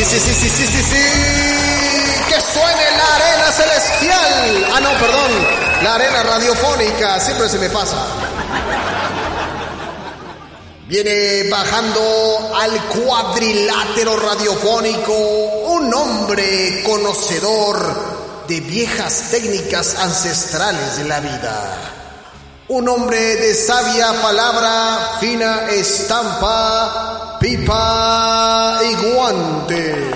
Sí, sí, sí, sí, sí, sí, sí. Que suene la arena celestial. Ah, no, perdón. La arena radiofónica. Siempre se me pasa. Viene bajando al cuadrilátero radiofónico un hombre conocedor de viejas técnicas ancestrales de la vida. Un hombre de sabia palabra, fina estampa, pipa y guante.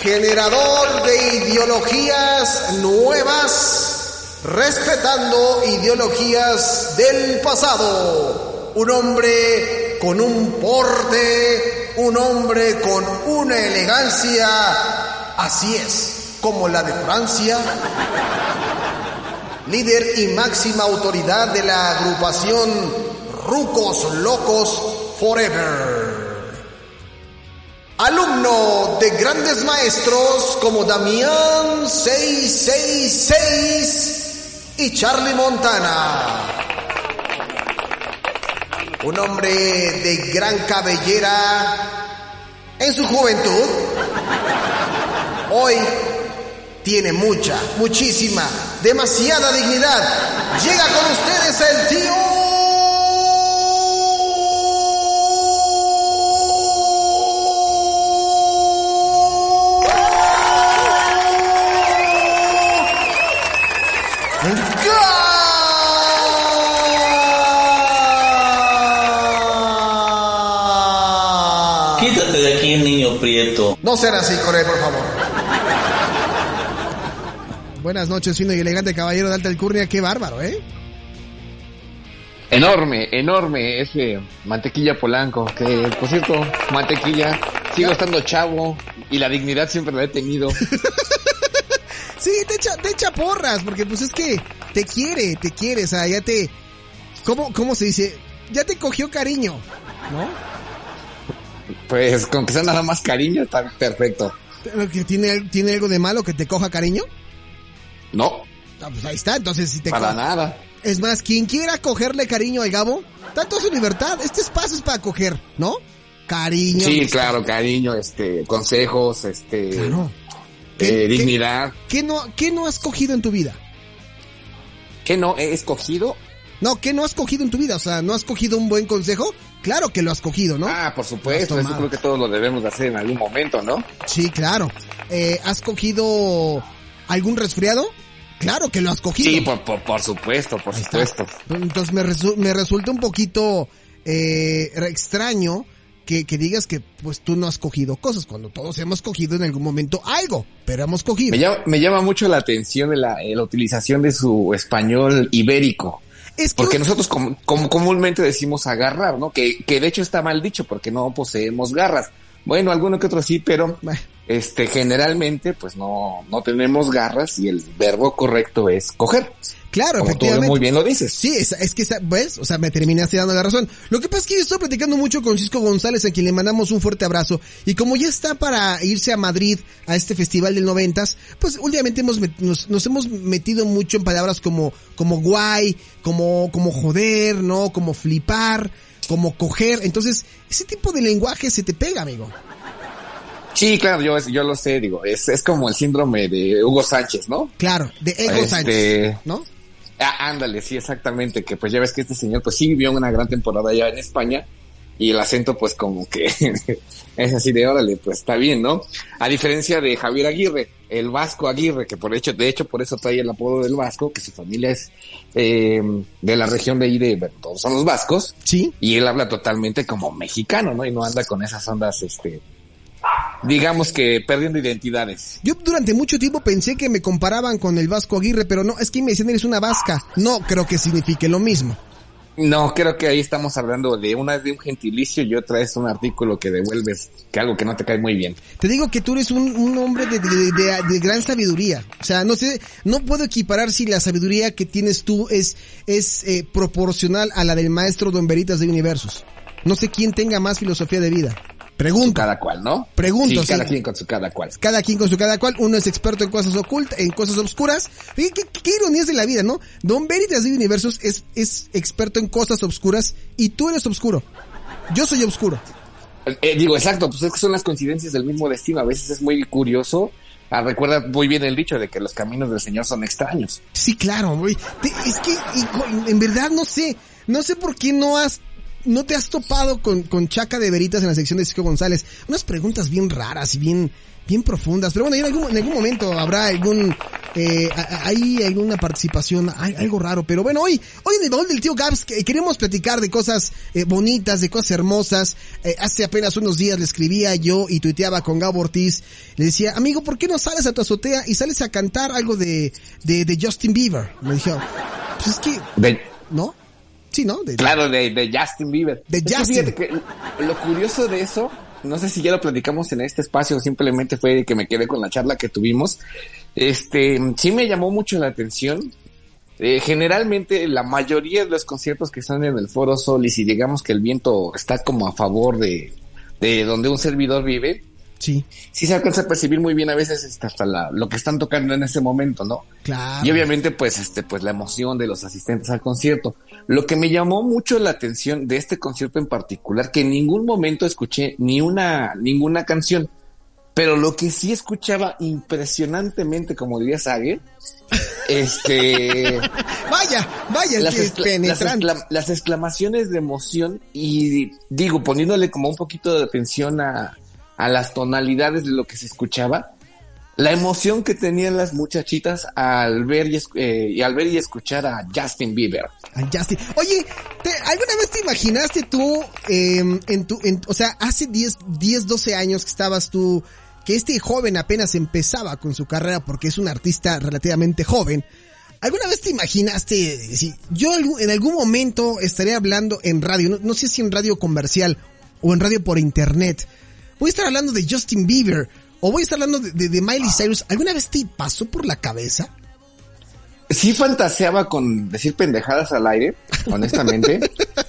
Generador de ideologías nuevas, respetando ideologías del pasado. Un hombre con un porte, un hombre con una elegancia, así es, como la de Francia líder y máxima autoridad de la agrupación Rucos Locos Forever. Alumno de grandes maestros como Damián 666 y Charlie Montana. Un hombre de gran cabellera en su juventud. Hoy tiene mucha, muchísima, demasiada dignidad. Llega con ustedes el tío. Quítate de aquí, niño prieto. No será así con él, por favor. Buenas noches, fino y elegante caballero de alta alcurnia. Qué bárbaro, ¿eh? Enorme, enorme ese mantequilla polanco, que por cierto, mantequilla, sigo estando chavo y la dignidad siempre la he tenido. Sí, te echa, te echa porras, porque pues es que te quiere, te quiere, o sea, ya te... ¿Cómo, cómo se dice? Ya te cogió cariño, ¿no? Pues con que sea nada más cariño está perfecto. ¿Que ¿Tiene, ¿Tiene algo de malo que te coja cariño? No, Ah, pues ahí está, entonces si te para nada. Es más, quien quiera cogerle cariño al Gabo, tanto su libertad. Este espacio es para coger, ¿no? Cariño. Sí, amistad. claro, cariño, este, consejos, este, Claro. eh, ¿Qué- qué- dignidad. ¿Qué no, ¿Qué no has cogido en tu vida? ¿Qué no he escogido? No, ¿qué no has cogido en tu vida? O sea, ¿no has cogido un buen consejo? Claro que lo has cogido, ¿no? Ah, por supuesto, eso creo que todos lo debemos de hacer en algún momento, ¿no? Sí, claro. Eh, ¿Has cogido algún resfriado? Claro que lo has cogido. Sí, por, por, por supuesto, por Ahí está. supuesto. Entonces me, resu- me resulta un poquito eh, extraño que, que digas que pues tú no has cogido cosas cuando todos hemos cogido en algún momento algo, pero hemos cogido. Me llama, me llama mucho la atención de la, eh, la utilización de su español ibérico. Es que Porque nosotros com- com- comúnmente decimos agarrar, ¿no? Que, que de hecho está mal dicho porque no poseemos garras. Bueno, alguno que otro sí, pero este generalmente pues no, no tenemos garras y el verbo correcto es coger. claro, Como tú muy bien lo dices. Sí, es, es que, esa- ¿ves? O sea, me terminaste dando la razón. Lo que pasa es que yo estoy platicando mucho con Cisco González, a quien le mandamos un fuerte abrazo. Y como ya está para irse a Madrid a este festival del noventas, pues últimamente hemos met- nos, nos hemos metido mucho en palabras como, como guay, como, como joder, ¿no? Como flipar, como coger. Entonces, ese tipo de lenguaje se te pega, amigo. Sí, claro, yo, yo lo sé, digo, es, es como el síndrome de Hugo Sánchez, ¿no? Claro, de Ego Este- Sánchez, ¿no? Ah, ándale, sí, exactamente, que pues ya ves que este señor pues sí vivió una gran temporada allá en España y el acento pues como que es así de órale, pues está bien, ¿no? A diferencia de Javier Aguirre, el Vasco Aguirre, que por hecho, de hecho por eso trae el apodo del Vasco, que su familia es eh, de la región de ahí de, bueno, todos son los vascos, Sí. y él habla totalmente como mexicano, ¿no? Y no anda con esas ondas, este, digamos que perdiendo identidades. Yo durante mucho tiempo pensé que me comparaban con el Vasco Aguirre, pero no, es que me decían eres una vasca. No creo que signifique lo mismo. No, creo que ahí estamos hablando de una es de un gentilicio y otra es un artículo que devuelves, que algo que no te cae muy bien. Te digo que tú eres un, un hombre de, de, de, de, gran sabiduría. O sea, no sé, no puedo equiparar si la sabiduría que tienes tú es, es eh, proporcional a la del maestro Don Veritas de Universos. No sé quién tenga más filosofía de vida. Pregunto. Cada cual, ¿no? Pregunto. Sí, cada quien con su cada cual. Cada quien con su cada cual. Uno es experto en cosas ocultas, en cosas oscuras. ¿Qué, qué, qué ironías de la vida, ¿no? Don Veritas de Universos es, es experto en cosas oscuras y tú eres oscuro. Yo soy oscuro. Eh, digo, exacto, pues es que son las coincidencias del mismo destino. A veces es muy curioso. Ah, recuerda muy bien el dicho de que los caminos del Señor son extraños. Sí, claro, güey. Es que, en verdad, no sé. No sé por qué no has ¿No te has topado con, con Chaca de Veritas en la sección de Cisco González? Unas preguntas bien raras y bien, bien profundas. Pero bueno, en algún, en algún momento habrá algún, eh, hay alguna participación, hay algo raro. Pero bueno, hoy, hoy en el baúl del tío Gabs queremos platicar de cosas eh, bonitas, de cosas hermosas. Eh, hace apenas unos días le escribía yo y tuiteaba con Gabo Ortiz. Le decía, amigo, ¿por qué no sales a tu azotea y sales a cantar algo de, de, de Justin Bieber? Me dijo, pues es que. ¿no? Sí, ¿no? De, claro, de, de, Justin Bieber. De Justin. Que, lo curioso de eso, no sé si ya lo platicamos en este espacio o simplemente fue que me quedé con la charla que tuvimos. Este, sí me llamó mucho la atención. Eh, generalmente la mayoría de los conciertos que están en el Foro Sol y si digamos que el viento está como a favor de, de donde un servidor vive, Sí. Sí se alcanza a percibir muy bien a veces este, hasta la, lo que están tocando en ese momento, ¿no? Claro. Y obviamente, pues, este, pues la emoción de los asistentes al concierto. Lo que me llamó mucho la atención de este concierto en particular, que en ningún momento escuché ni una, ninguna canción. Pero lo que sí escuchaba impresionantemente, como diría Sage, este... vaya, vaya, las, excla las exclamaciones de emoción y digo, poniéndole como un poquito de atención a, a las tonalidades de lo que se escuchaba, la emoción que tenían las muchachitas al ver y, eh, y al ver y escuchar a Justin Bieber. A Justin. Oye, ¿te, ¿alguna vez te imaginaste tú, eh, en tu, en, o sea, hace 10, 10, 12 años que estabas tú, que este joven apenas empezaba con su carrera porque es un artista relativamente joven? ¿Alguna vez te imaginaste, si yo en algún momento estaré hablando en radio, no, no sé si en radio comercial o en radio por internet, voy a estar hablando de Justin Bieber o voy a estar hablando de, de, de, Miley Cyrus, ¿alguna vez te pasó por la cabeza? Sí fantaseaba con decir pendejadas al aire, honestamente,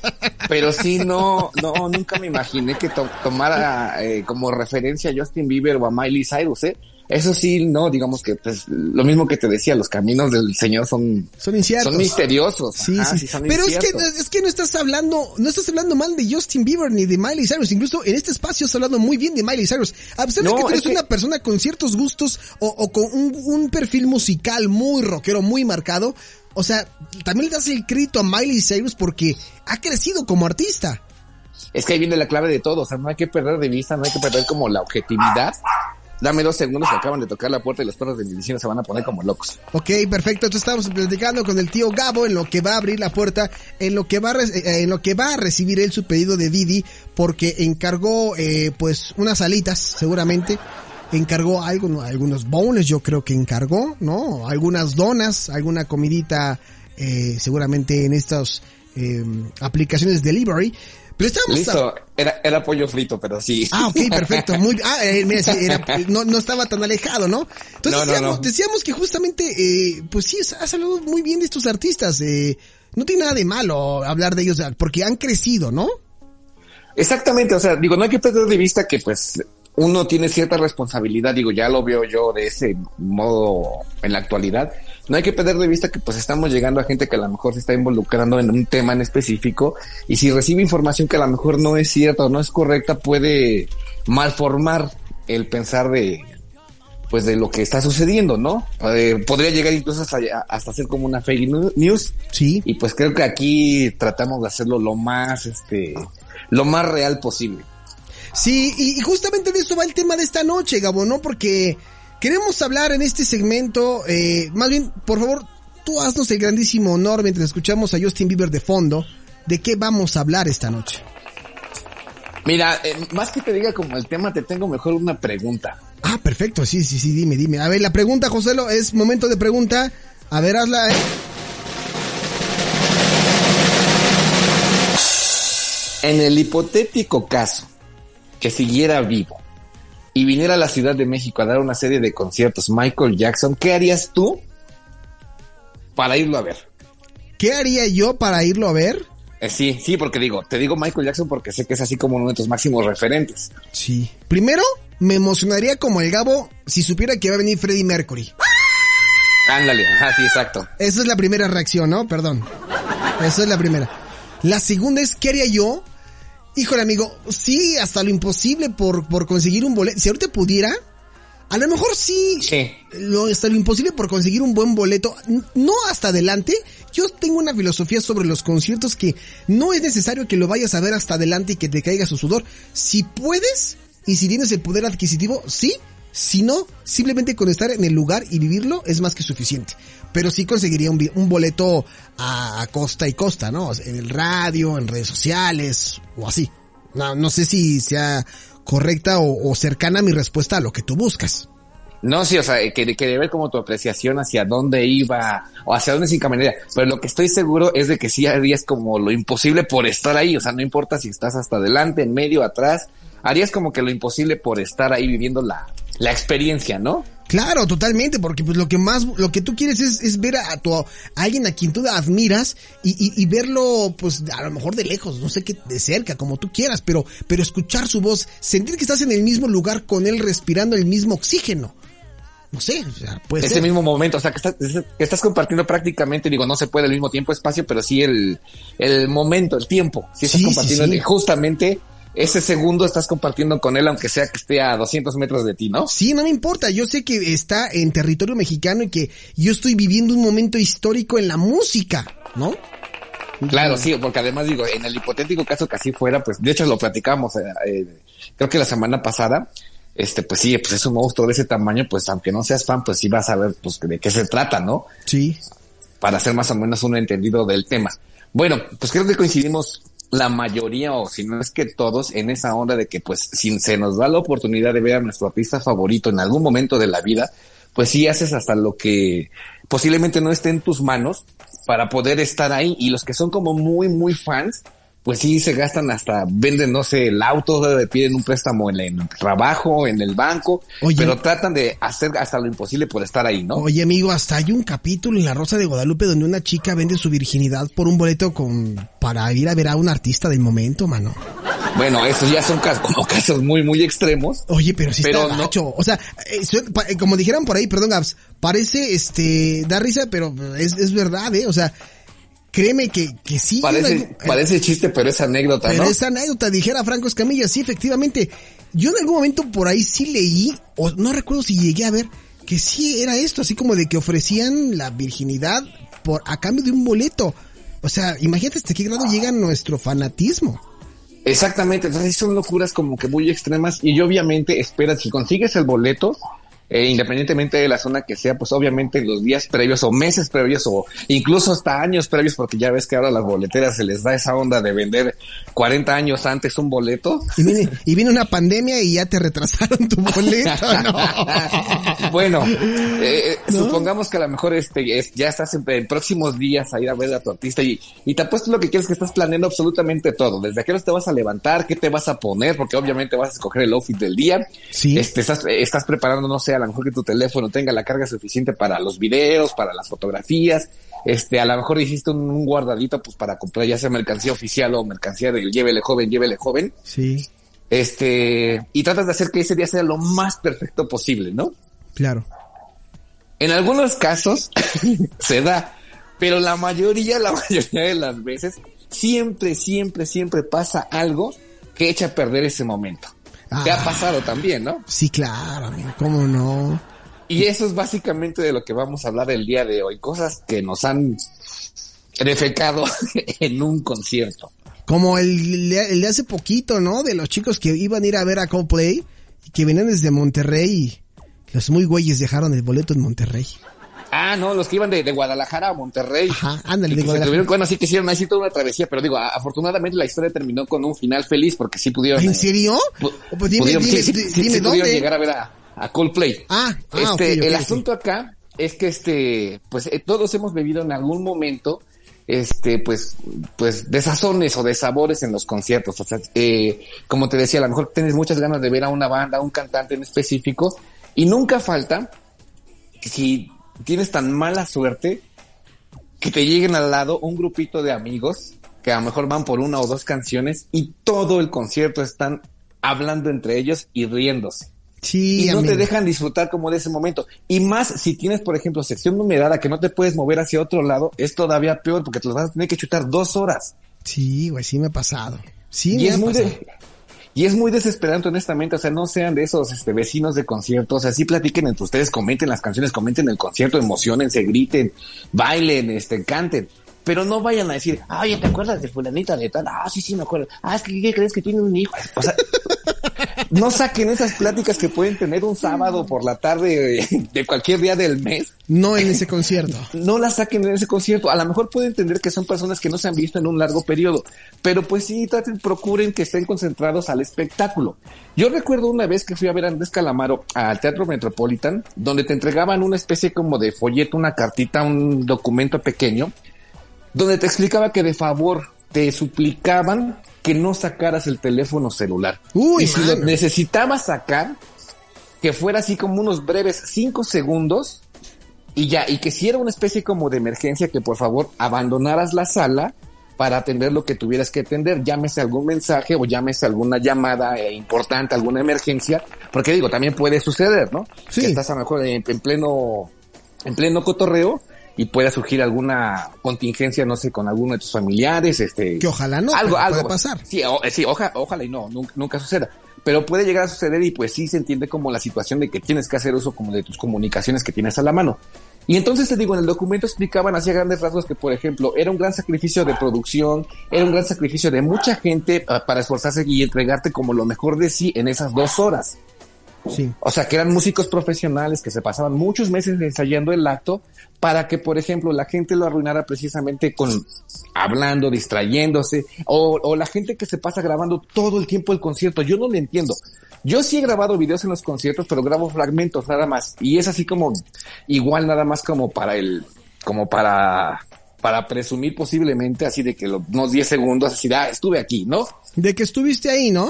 pero sí no, no, nunca me imaginé que to tomara eh, como referencia a Justin Bieber o a Miley Cyrus, ¿eh? Eso sí, no, digamos que pues lo mismo que te decía, los caminos del Señor son son inciertos. Son misteriosos. Sí, Ajá, sí. sí son Pero inciertos. es que es que no estás hablando, no estás hablando mal de Justin Bieber ni de Miley Cyrus, incluso en este espacio estás hablando muy bien de Miley Cyrus. A pesar no, de que tú eres es una persona con ciertos gustos o, o con un, un perfil musical muy rockero, muy marcado, o sea, también le das el crédito a Miley Cyrus porque ha crecido como artista. Es que ahí viene la clave de todo, o sea, no hay que perder de vista, no hay que perder como la objetividad dame dos segundos que acaban de tocar la puerta y los perros de mi vecino se van a poner como locos. Ok, perfecto. Entonces estamos platicando con el tío Gabo en lo que va a abrir la puerta, en lo que va a, en lo que va a recibir él su pedido de Didi, porque encargó, eh, pues, unas alitas, seguramente. Encargó algo, algunos bones, yo creo que encargó, ¿no? Algunas donas, alguna comidita, eh, seguramente en estas eh, aplicaciones delivery. Pero estábamos Listo, era, era pollo frito, pero sí. Ah, ok, perfecto. Muy, ah, eh, mira, sí, era, no, no estaba tan alejado, ¿no? Entonces No, no, decíamos, no. decíamos que justamente, eh, pues sí, has hablado muy bien de estos artistas. Eh, no tiene nada de malo hablar de ellos, porque han crecido, ¿no? Exactamente, o sea, digo, no hay que perder de vista que pues uno tiene cierta responsabilidad, digo, ya lo veo yo de ese modo en la actualidad. No hay que perder de vista que pues estamos llegando a gente que a lo mejor se está involucrando en un tema en específico y si recibe información que a lo mejor no es cierta o no es correcta puede malformar el pensar de pues de lo que está sucediendo, ¿no? Eh, podría llegar incluso hasta, hasta ser como una fake news. Sí. Y pues creo que aquí tratamos de hacerlo lo más, este, lo más real posible. Sí, y justamente de eso va el tema de esta noche, Gabo, ¿no? Porque queremos hablar en este segmento, eh, más bien, por favor, tú haznos el grandísimo honor mientras escuchamos a Justin Bieber de fondo, de qué vamos a hablar esta noche. Mira, eh, más que te diga como el tema, te tengo mejor una pregunta. Ah, perfecto, sí, sí, sí, dime, dime. A ver, la pregunta, Joselo, es momento de pregunta. A ver, hazla, eh. En el hipotético caso que siguiera vivo y viniera a la Ciudad de México a dar una serie de conciertos Michael Jackson, ¿qué harías tú para irlo a ver? ¿Qué haría yo para irlo a ver? Eh, sí, sí, porque digo, te digo Michael Jackson porque sé que es así como uno de tus máximos referentes. Sí. Primero, me emocionaría como el Gabo si supiera que va a venir Freddie Mercury. Ándale, ajá, sí, exacto. Esa es la primera reacción, ¿no? Perdón. Esa es la primera. La segunda es, ¿qué haría yo? Híjole, amigo, sí, hasta lo imposible por, por conseguir un boleto. Si ahorita pudiera, a lo mejor sí, Sí. Lo, hasta lo imposible por conseguir un buen boleto. No hasta adelante. Yo tengo una filosofía sobre los conciertos que no es necesario que lo vayas a ver hasta adelante y que te caiga su sudor. Si puedes y si tienes el poder adquisitivo, sí. Si no, simplemente con estar en el lugar y vivirlo es más que suficiente. Pero sí conseguiría un, boleto a, costa y costa, ¿no? En el radio, en redes sociales o así. No, sé si sea correcta o, cercana mi respuesta a lo que tú buscas. No, sí, o sea, que, que de ver como tu apreciación hacia dónde iba o hacia dónde se encaminaría. Pero lo que estoy seguro es de que sí harías como lo imposible por estar ahí. O sea, no importa si estás hasta adelante, en medio, atrás. Harías como que lo imposible por estar ahí viviendo la, la experiencia, ¿no? Claro, totalmente, porque pues lo que más, lo que tú quieres es, es ver a, tu, a alguien a quien tú admiras y, y, y verlo, pues a lo mejor de lejos, no sé qué, de cerca, como tú quieras, pero, pero escuchar su voz, sentir que estás en el mismo lugar con él respirando el mismo oxígeno. No sé, o sea, puede Ese ser. mismo momento, o sea, que estás, que estás compartiendo prácticamente, digo, no se puede al mismo tiempo, espacio, pero sí el, el momento, el tiempo. Sí estás Sí, compartiendo sí. justamente ese segundo estás compartiendo con él, aunque sea que esté a 200 metros de ti, ¿no? Sí, no me importa, yo sé que está en territorio mexicano y que yo estoy viviendo un momento histórico en la música, ¿no? Claro, sí, porque además digo, en el hipotético caso que así fuera, pues de hecho lo platicamos, eh, eh, creo que la semana pasada, este, pues sí, pues es un monstruo de ese tamaño, pues aunque no seas fan, pues sí vas a ver, pues de qué se trata, ¿no? Sí. Para hacer más o menos un entendido del tema. Bueno, pues creo que coincidimos la mayoría, o si no es que todos, en esa onda de que pues si se nos da la oportunidad de ver a nuestro artista favorito en algún momento de la vida, pues sí haces hasta lo que posiblemente no esté en tus manos para poder estar ahí. Y los que son como muy, muy fans, pues sí se gastan hasta, venden, no sé, el auto, eh, piden un préstamo en el trabajo, en el banco, Oye. pero tratan de hacer hasta lo imposible por estar ahí, ¿no? Oye, amigo, hasta hay un capítulo en La Rosa de Guadalupe donde una chica vende su virginidad por un boleto con para ir a ver a un artista del momento, mano. Bueno, esos ya son casos, como casos muy, muy extremos. Oye, pero sí Pero está no- gacho. O sea, eh, eh, como dijeran por ahí, perdón, Gabs, parece, este, da risa, pero es, es verdad, ¿eh? O sea, créeme que, que sí. Parece, algún- parece chiste, pero es anécdota, Pero ¿no? esa anécdota, dijera Franco Escamilla, sí, efectivamente. Yo en algún momento por ahí sí leí, o no recuerdo si llegué a ver, que sí era esto, así como de que ofrecían la virginidad por a cambio de un boleto. O sea, imagínate hasta qué grado llega nuestro fanatismo. Exactamente, entonces son locuras como que muy extremas y obviamente esperas, si consigues el boleto, eh, independientemente de la zona que sea, pues obviamente los días previos o meses previos o incluso hasta años previos, porque ya ves que ahora a las boleteras se les da esa onda de vender 40 años antes un boleto. Y viene, y viene una pandemia y ya te retrasaron tu boleto, ¿no? bueno, eh, supongamos que a lo mejor este es- ya estás en, en próximos días a ir a ver a tu artista y, y te apuesto lo que quieres que estás planeando absolutamente todo. Desde a qué horas te vas a levantar, qué te vas a poner, porque obviamente vas a escoger el outfit del día. Sí. Este, estás, eh, estás preparando, no sé, a lo mejor que tu teléfono tenga la carga suficiente para los videos, para las fotografías. Este, a lo mejor hiciste un, un guardadito pues para comprar ya sea mercancía oficial o mercancía del llévele joven, llévele joven. Sí, Este, y tratas de hacer que ese día sea lo más perfecto posible, ¿no? claro. En algunos casos se da, pero la mayoría, la mayoría de las veces, siempre, siempre, siempre pasa algo que echa a perder ese momento. Te ha pasado también, ¿no? Sí, claro, amigo, ¿cómo no? Y eso es básicamente de lo que vamos a hablar el día de hoy. Cosas que nos han defecado en un concierto. Como el, de- el de hace poquito, ¿no? De los chicos que iban a ir a ver a Coldplay y que venían desde Monterrey los muy güeyes dejaron el boleto en Monterrey. Ah, no, los que iban de, de Guadalajara a Monterrey. Ajá, ándale, de Guadalajara. tuvieron- bueno, sí que hicieron así toda una travesía, pero digo, afortunadamente la historia terminó con un final feliz porque sí pudieron. ¿En eh, serio? pu- Pues dime, pudieron- dime, sí, sí, di- sí, dime sí pudieron dónde. llegar a ver a, a Coldplay. Ah, ah, este, ok, ok, el asunto acá es que este, pues eh, todos hemos vivido en algún momento este, pues, pues, desazones o desabores en los conciertos. O sea, eh, como te decía, a lo mejor tienes muchas ganas de ver a una banda, a un cantante en específico, y nunca falta, si tienes tan mala suerte, que te lleguen al lado un grupito de amigos que a lo mejor van por una o dos canciones y todo el concierto están hablando entre ellos y riéndose. Sí, y no amigo. te dejan disfrutar como de ese momento. Y más si tienes, por ejemplo, sección numerada que no te puedes mover hacia otro lado, es todavía peor porque te los vas a tener que chutar dos horas. Sí, güey, sí me ha pasado. Sí, Y me es ha muy pasado. de, y es muy desesperante, honestamente. O sea, no sean de esos este, vecinos de conciertos. O sea, sí platiquen entre ustedes, comenten las canciones, comenten el concierto, emocionense, griten, bailen, este, canten. Pero no vayan a decir, "Ah, oye, ¿te acuerdas de fulanita de tal? Ah, sí, sí, me acuerdo. Ah, es que ¿qué crees que tiene un hijo? O sea, no saquen esas pláticas que pueden tener un sábado por la tarde eh, de cualquier día del mes No en ese concierto. no la saquen en ese concierto. A lo mejor pueden entender que son personas que no se han visto en un largo periodo, pero pues sí, traten, procuren que estén concentrados al espectáculo. Yo recuerdo una vez que fui a ver a Andrés Calamaro al Teatro Metropolitan, donde te entregaban una especie como de folleto, una cartita, un documento pequeño, donde te explicaba que de favor te suplicaban que no sacaras el teléfono celular. Uy, y si lo necesitabas sacar, que fuera así como unos breves cinco segundos y ya, y que si era una especie como de emergencia, que por favor abandonaras la sala para atender lo que tuvieras que atender, llámese algún mensaje o llámese alguna llamada eh, importante, alguna emergencia, porque digo, también puede suceder, ¿no? Sí. Que estás a lo mejor en, en pleno, en pleno cotorreo y pueda surgir alguna contingencia, no sé, con alguno de tus familiares, este. Que ojalá no, algo, algo puede pasar. Sí, o- eh, sí, oja- ojalá y no, nunca, nunca suceda. Pero puede llegar a suceder y pues sí se entiende como la situación de que tienes que hacer uso como de tus comunicaciones que tienes a la mano. Y entonces te digo, en el documento explicaban así a grandes rasgos que, por ejemplo, era un gran sacrificio de producción, era un gran sacrificio de mucha gente ah, para esforzarse y entregarte como lo mejor de sí en esas dos horas. Sí. O sea, que eran músicos profesionales que se pasaban muchos meses ensayando el acto para que, por ejemplo, la gente lo arruinara precisamente con hablando, distrayéndose, o, o la gente que se pasa grabando todo el tiempo el concierto. Yo no lo entiendo. Yo sí he grabado videos en los conciertos, pero grabo fragmentos nada más. Y es así como, igual nada más como para el, como para, para presumir posiblemente así de que lo- unos 10 segundos, así de, ah, estuve aquí, ¿no? De que estuviste ahí, ¿no?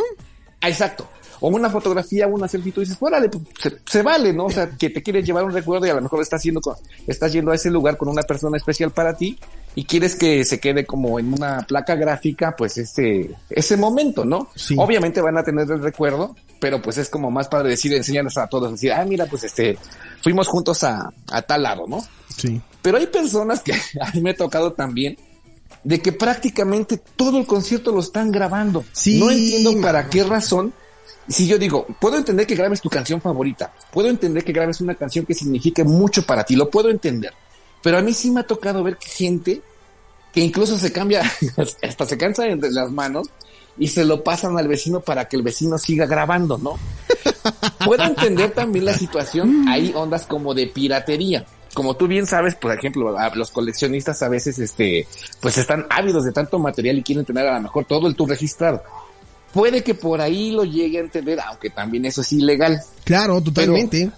Ah, exacto. O una fotografía, una selfie, tú dices, órale, pues, se, se vale, ¿no? O sea, que te quieres llevar un recuerdo y a lo mejor estás yendo, con- estás yendo a ese lugar con una persona especial para ti y quieres que se quede como en una placa gráfica, pues ese, ese momento, ¿no? Sí. Obviamente van a tener el recuerdo, pero pues es como más padre decir, enseñarles a todos, decir, ah, mira, pues este, fuimos juntos a, a tal lado, ¿no? Sí. Pero hay personas que a mí me ha tocado también de que prácticamente todo el concierto lo están grabando. Sí, no entiendo para qué razón. Si yo digo, puedo entender que grabes tu canción favorita, puedo entender que grabes una canción que signifique mucho para ti, lo puedo entender. Pero a mí sí me ha tocado ver que gente que incluso se cambia, hasta se cansa entre las manos y se lo pasan al vecino para que el vecino siga grabando, ¿no? Puedo entender también la situación, hay ondas como de piratería. Como tú bien sabes, por ejemplo, a- los coleccionistas a veces, este, pues están ávidos de tanto material y quieren tener a lo mejor todo el tour registrado. Puede que por ahí lo llegue a entender, aunque también eso es ilegal. Claro, totalmente.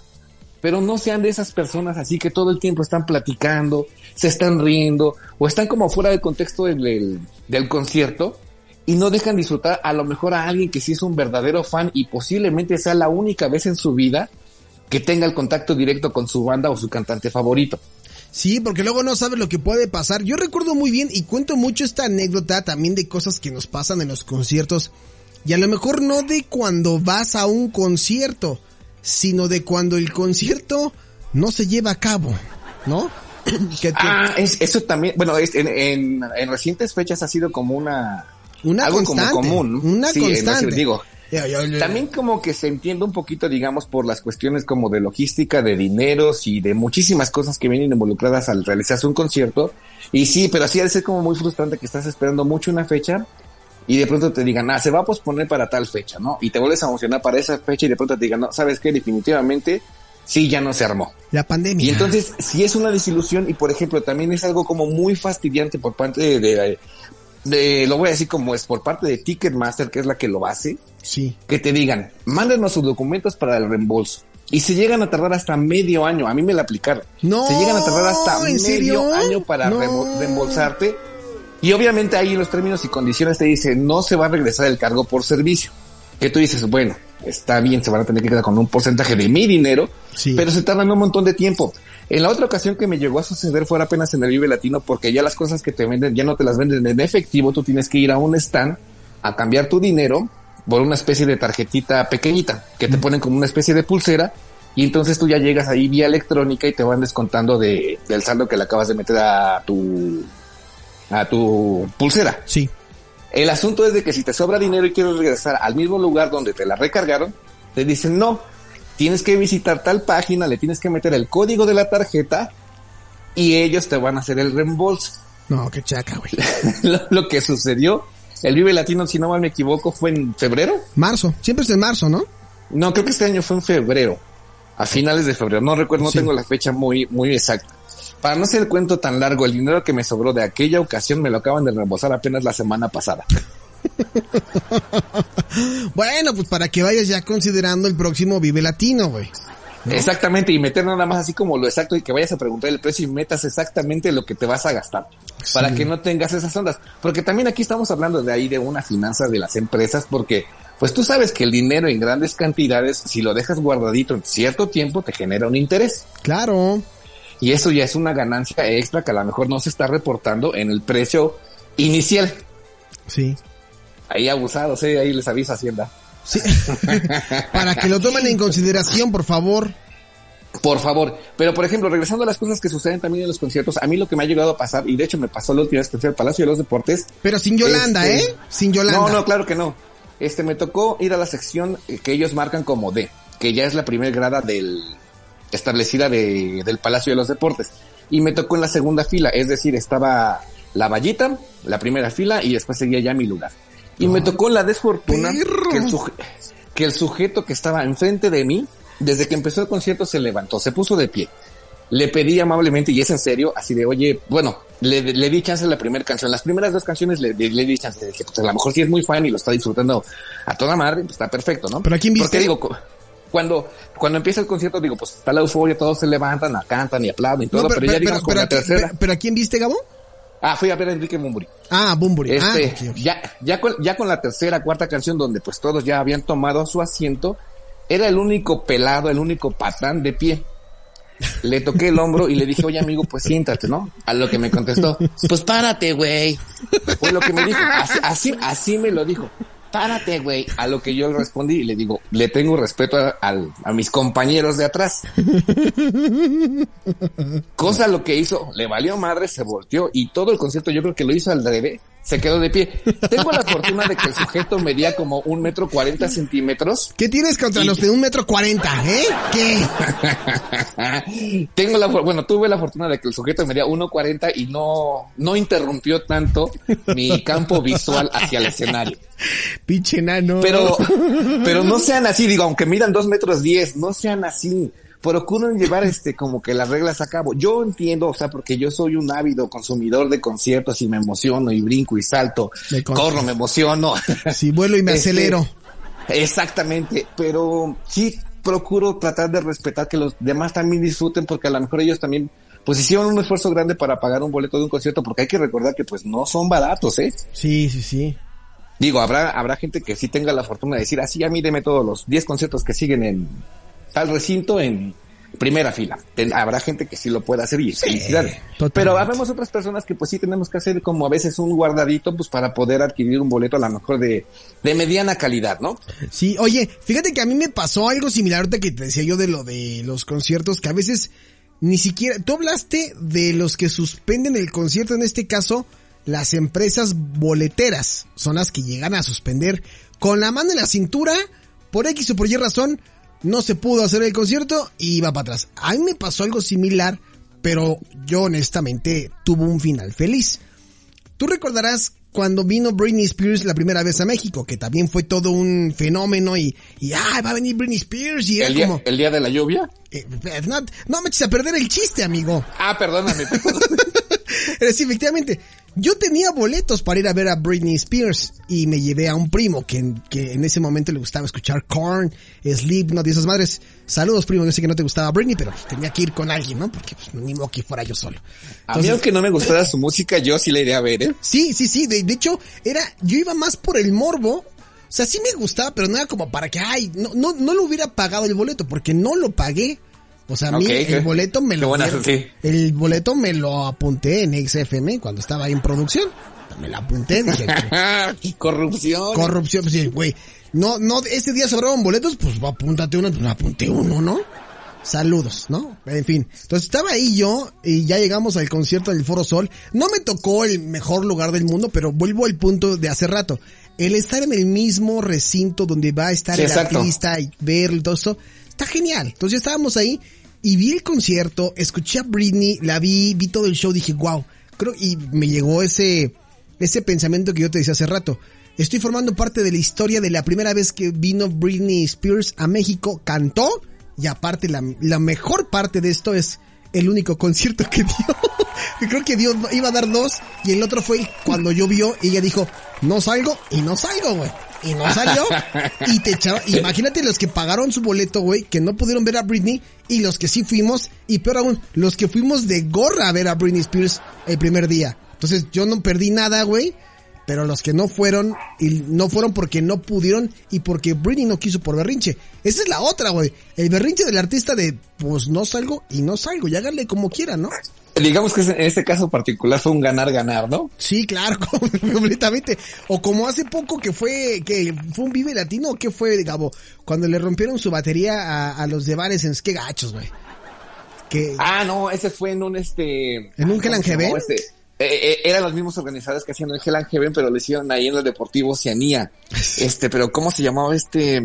Pero no sean de esas personas así que todo el tiempo están platicando, se están riendo o están como fuera del contexto del, del, del concierto y no dejan disfrutar a lo mejor a alguien que sí es un verdadero fan y posiblemente sea la única vez en su vida que tenga el contacto directo con su banda o su cantante favorito. Sí, porque luego no sabes lo que puede pasar. Yo recuerdo muy bien y cuento mucho esta anécdota también de cosas que nos pasan en los conciertos. Y a lo mejor no de cuando vas a un concierto, sino de cuando el concierto no se lleva a cabo, ¿no? que te- Ah, es, eso también, bueno, es- en, en, en recientes fechas ha sido como una... una algo constante, como común. una Sí, constante. digo. También como que se entiende un poquito, digamos, por las cuestiones como de logística, de dineros y de muchísimas cosas que vienen involucradas al realizarse un concierto. Y sí, pero sí ha de ser como muy frustrante que estás esperando mucho una fecha y de pronto te digan, ah, se va a posponer para tal fecha, ¿no? Y te vuelves a emocionar para esa fecha y de pronto te digan, no, ¿sabes qué? Definitivamente, sí, ya no se armó. La pandemia. Y entonces, si es una desilusión y por ejemplo, también es algo como muy fastidiante por parte de, de- de- lo voy a decir como es, por parte de Ticketmaster, que es la que lo hace, Sí. que te digan, mándenos sus documentos para el reembolso. y se llegan a tardar hasta medio año. A mí me la aplicaron. No, Se llegan a tardar hasta ¿en medio serio? año para No. reembolsarte. Y obviamente ahí los términos y condiciones te dicen, no se va a regresar el cargo por servicio. Que tú dices, bueno, está bien, se van a tener que quedar con un porcentaje de mi dinero, Sí. pero se tardan un montón de tiempo. En la otra ocasión que me llegó a suceder fue apenas en el Vive Latino, porque ya las cosas que te venden ya no te las venden en efectivo, tú tienes que ir a un stand a cambiar tu dinero por una especie de tarjetita pequeñita que te ponen como una especie de pulsera y entonces tú ya llegas ahí vía electrónica y te van descontando de, del saldo que le acabas de meter a tu a tu pulsera. Sí. El asunto es de que si te sobra dinero y quieres regresar al mismo lugar donde te la recargaron, te dicen no, tienes que visitar tal página, le tienes que meter el código de la tarjeta y ellos te van a hacer el reembolso. No, qué chaca, güey. lo, lo que sucedió, el Vive Latino, si no mal me equivoco, fue en febrero. Marzo. Siempre es en marzo, ¿no? No, creo que este año fue en febrero, a finales de febrero. No recuerdo, no Sí. tengo la fecha muy, muy exacta. Para no el cuento tan largo, el dinero que me sobró de aquella ocasión me lo acaban de reembolsar apenas la semana pasada. Bueno, pues para que vayas ya considerando el próximo Vive Latino, güey. Exactamente, y meter nada más así como lo exacto y que vayas a preguntar el precio y metas exactamente lo que te vas a gastar. Para que no tengas esas ondas. Porque también aquí estamos hablando de ahí de una finanza de las empresas, porque pues tú sabes que el dinero en grandes cantidades, si lo dejas guardadito en cierto tiempo, te genera un interés. Claro. Y eso ya es una ganancia extra que a lo mejor no se está reportando en el precio inicial. Sí. Ahí abusados, ¿eh? ahí les avisa Hacienda. Sí. para que lo tomen en consideración, por favor. Por favor. Pero, por ejemplo, regresando a las cosas que suceden también en los conciertos, a mí lo que me ha llegado a pasar, y de hecho me pasó la última vez que fui al Palacio de los Deportes. Pero sin Yolanda, Este, ¿eh? Sin Yolanda. No, no, claro que no. Este, me tocó ir a la sección que ellos marcan como D, que ya es la primera grada del, establecida de, del Palacio de los Deportes. Y me tocó en la segunda fila, es decir, estaba la vallita, la primera fila, y después seguía ya mi lugar. Y me tocó la desfortuna que el, que el sujeto que estaba enfrente de mí, desde que empezó el concierto, se levantó, se puso de pie. Le pedí amablemente, y es en serio, así de, oye, bueno, le, le di chance a la primera canción. Las primeras dos canciones le, le, le di chance. Le dije, pues a lo mejor sí es muy fan y lo está disfrutando a toda madre, pues está perfecto, ¿no? ¿Pero a quién viste? Porque digo, cuando, cuando empieza el concierto, digo, pues está la euforia, todos se levantan, la cantan y aplauden y todo, No, pero, ya digamos con pero la tercera. pero- pero ¿a quién viste, Gabo? Ah, fui a ver a Enrique Mumburi. Ah, Bumburi. ah, Este, ok, ok. ya, ya con, ya con la tercera, cuarta canción donde pues todos ya habían tomado su asiento, era el único pelado, el único patán de pie. Le toqué el hombro y le dije, oye amigo, pues siéntate, ¿no? A lo que me contestó, pues párate, güey. Fue lo que me dijo, así, así, así me lo dijo. Párate, güey. A lo que yo le respondí y le digo, le tengo respeto a, a mis compañeros de atrás. Cosa lo que hizo, le valió madre, se volteó y todo el concierto yo creo que lo hizo al revés, se quedó de pie. Tengo la fortuna de que el sujeto medía como un metro cuarenta centímetros. ¿Qué tienes contra los de un metro cuarenta, eh? ¿Qué? Tengo la, bueno, tuve la fortuna de que el sujeto medía 1.40 y no, no interrumpió tanto mi campo visual hacia el escenario. Pinche nano. Pero, pero no sean así, digo, aunque midan dos metros diez, no sean así. Procuren llevar este como que las reglas a cabo. Yo entiendo, o sea, porque yo soy un ávido consumidor de conciertos y me emociono y brinco y salto, Me corro, me emociono. Si vuelo y me Este, acelero. Exactamente, pero sí procuro tratar de respetar que los demás también disfruten porque a lo mejor ellos también pues hicieron un esfuerzo grande para pagar un boleto de un concierto porque hay que recordar que pues no son baratos, ¿eh? Sí, sí, sí. Digo, habrá, habrá gente que sí tenga la fortuna de decir, así a mí deme todos los 10 conciertos que siguen en tal recinto en primera fila. Habrá gente que sí lo pueda hacer y felicidades. totalmente. Pero habemos otras personas que pues sí tenemos que hacer como a veces un guardadito pues para poder adquirir un boleto a lo mejor de, de mediana calidad, ¿no? Sí, oye, fíjate que a mí me pasó algo similar ahorita que te decía yo de lo de los conciertos, que a veces ni siquiera, tú hablaste de los que suspenden el concierto, en este caso, las empresas boleteras son las que llegan a suspender con la mano en la cintura, por X o por Y razón, no se pudo hacer el concierto y va para atrás. A mí me pasó algo similar, pero yo honestamente tuvo un final feliz. Tú recordarás cuando vino Britney Spears la primera vez a México, que también fue todo un fenómeno y, y ah, va a venir Britney Spears y El día, como, el día de la lluvia. eh, no, no me eches a perder el chiste, amigo. Ah, perdóname. efectivamente, Yo tenía boletos para ir a ver a Britney Spears y me llevé a un primo que, que en ese momento le gustaba escuchar Korn, Slipknot y esas madres. Saludos primo, yo sé que no te gustaba Britney, pero tenía que ir con alguien, ¿no? Porque pues, ni modo que fuera yo solo. a mí aunque no me gustara su música, yo sí la iría a ver, ¿eh? Sí, sí, sí, de, de hecho era, yo iba más por el morbo. O sea, sí me gustaba, pero no era como para que, ay, no, no, no lo hubiera pagado el boleto, porque no lo pagué. O sea, a mí el boleto me lo buena- sí. el boleto me lo apunté en XFM cuando estaba ahí en producción. Me lo apunté, dije, Corrupción. corrupción, pues sí, güey. No, no, ese día sobraron boletos, pues apúntate uno, pues apunté uno, ¿no? Saludos, ¿no? En fin. Entonces estaba ahí yo y ya llegamos al concierto del Foro Sol. No me tocó el mejor lugar del mundo, pero vuelvo al punto de hace rato. El estar en el mismo recinto donde va a estar Sí, el exacto. artista y verlo y todo esto, está genial. Entonces estábamos ahí y vi el concierto, escuché a Britney, la vi, vi todo el show, dije, wow. Creo, y me llegó ese, ese pensamiento que yo te decía hace rato. Estoy formando parte de la historia de la primera vez que vino Britney Spears a México, cantó, y aparte la, la mejor parte de esto es el único concierto que dio. Creo que dio, iba a dar dos, y el otro fue cuando llovió, y ella dijo, no salgo, y no salgo, güey. Y no salió, y te echaba, imagínate los que pagaron su boleto, güey, que no pudieron ver a Britney, y los que sí fuimos, y peor aún, los que fuimos de gorra a ver a Britney Spears el primer día. Entonces yo no perdí nada, güey, pero los que no fueron, y no fueron porque no pudieron y porque Britney no quiso por berrinche. Esa es la otra, güey. El berrinche del artista de, pues no salgo y no salgo, y háganle como quieran, ¿no? Digamos que en este caso particular fue un ganar-ganar, ¿no? Sí, claro, completamente. O como hace poco que fue, que fue un Vive Latino, ¿qué fue, Gabo? Cuando le rompieron su batería a, a los de Vanesens, qué gachos, güey. Que, Ah, no, ese fue en un este... ¿En un Hell and ¿cómo se llamó Heaven? Este, eh, eh, eran los mismos organizadores que hacían el Hell and Heaven, pero lo hicieron ahí en el Deportivo Oceanía. Este, pero ¿cómo se llamaba este?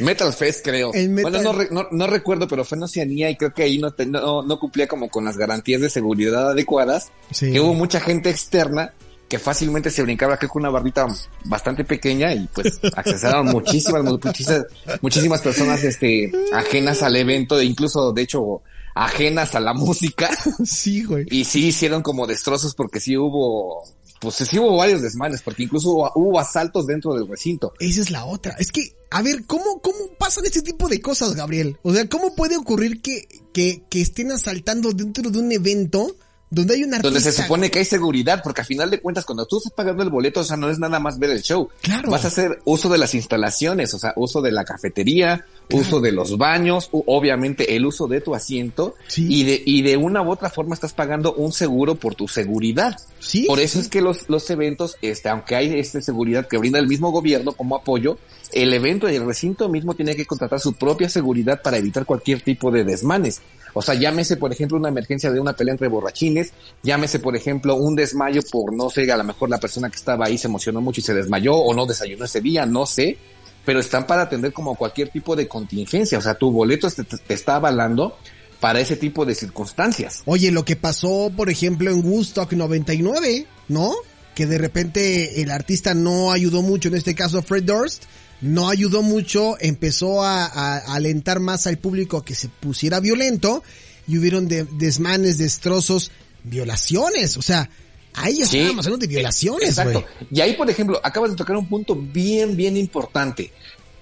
Metal Fest, creo. Metal- Bueno, no, re- no, no recuerdo, pero fue en Oceanía y creo que ahí no, te- no, no cumplía como con las garantías de seguridad adecuadas. Sí. Que hubo mucha gente externa que fácilmente se brincaba, creo que una bardita bastante pequeña y pues accesaron muchísimas, muchísimas, muchísimas personas, este, ajenas al evento, e incluso, de hecho, ajenas a la música. sí, güey. Y sí hicieron como destrozos porque sí hubo, pues sí hubo varios desmanes, porque incluso hubo, hubo asaltos dentro del recinto. Esa es la otra. Es que, a ver, ¿cómo, cómo pasan este tipo de cosas, Gabriel? O sea, ¿cómo puede ocurrir que, que, que estén asaltando dentro de un evento donde hay un artista? Donde se supone que hay seguridad, porque a final de cuentas, cuando tú estás pagando el boleto, o sea, no es nada más ver el show. Claro. Vas a hacer uso de las instalaciones, o sea, uso de la cafetería, uso de los baños, obviamente el uso de tu asiento, Sí. y de, y de una u otra forma estás pagando un seguro por tu seguridad. Sí, Por eso sí. es que los, los eventos, este, aunque hay este seguridad que brinda el mismo gobierno como apoyo, el evento y el recinto mismo tiene que contratar su propia seguridad para evitar cualquier tipo de desmanes. O sea, llámese, por ejemplo, una emergencia de una pelea entre borrachines, llámese, por ejemplo, un desmayo por, no sé, a lo mejor la persona que estaba ahí se emocionó mucho y se desmayó o no desayunó ese día, no sé, pero están para atender como cualquier tipo de contingencia. O sea, tu boleto te, te está avalando para ese tipo de circunstancias. Oye, lo que pasó, por ejemplo, en Woodstock 99, ¿no? Que de repente el artista no ayudó mucho, en este caso Fred Durst, no ayudó mucho, empezó a, a- a alentar más al público a que se pusiera violento y hubieron de- desmanes, destrozos, violaciones, o sea, ahí Sí, estábamos hablando de violaciones, güey. Exacto. Y ahí, por ejemplo, acabas de tocar un punto bien, bien importante.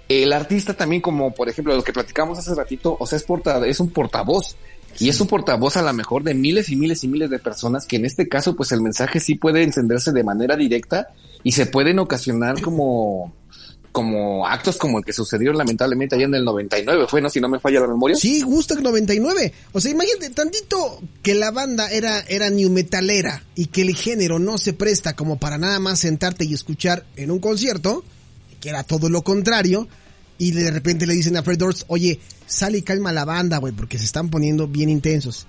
El artista también, como por ejemplo lo que platicamos hace ratito, o sea, es, porta, es un portavoz. Y es un portavoz a lo mejor de miles y miles y miles de personas que en este caso, pues el mensaje sí puede encenderse de manera directa y se pueden ocasionar como, como actos como el que sucedió lamentablemente allá en el 99, fue, ¿no? Si no me falla la memoria. Sí, Woodstock 99. O sea, imagínate tantito que la banda era, era new metalera y que el género no se presta como para nada más sentarte y escuchar en un concierto, que era todo lo contrario, y de repente le dicen a Fred Durst, oye, sale y calma la banda, güey, porque se están poniendo bien intensos.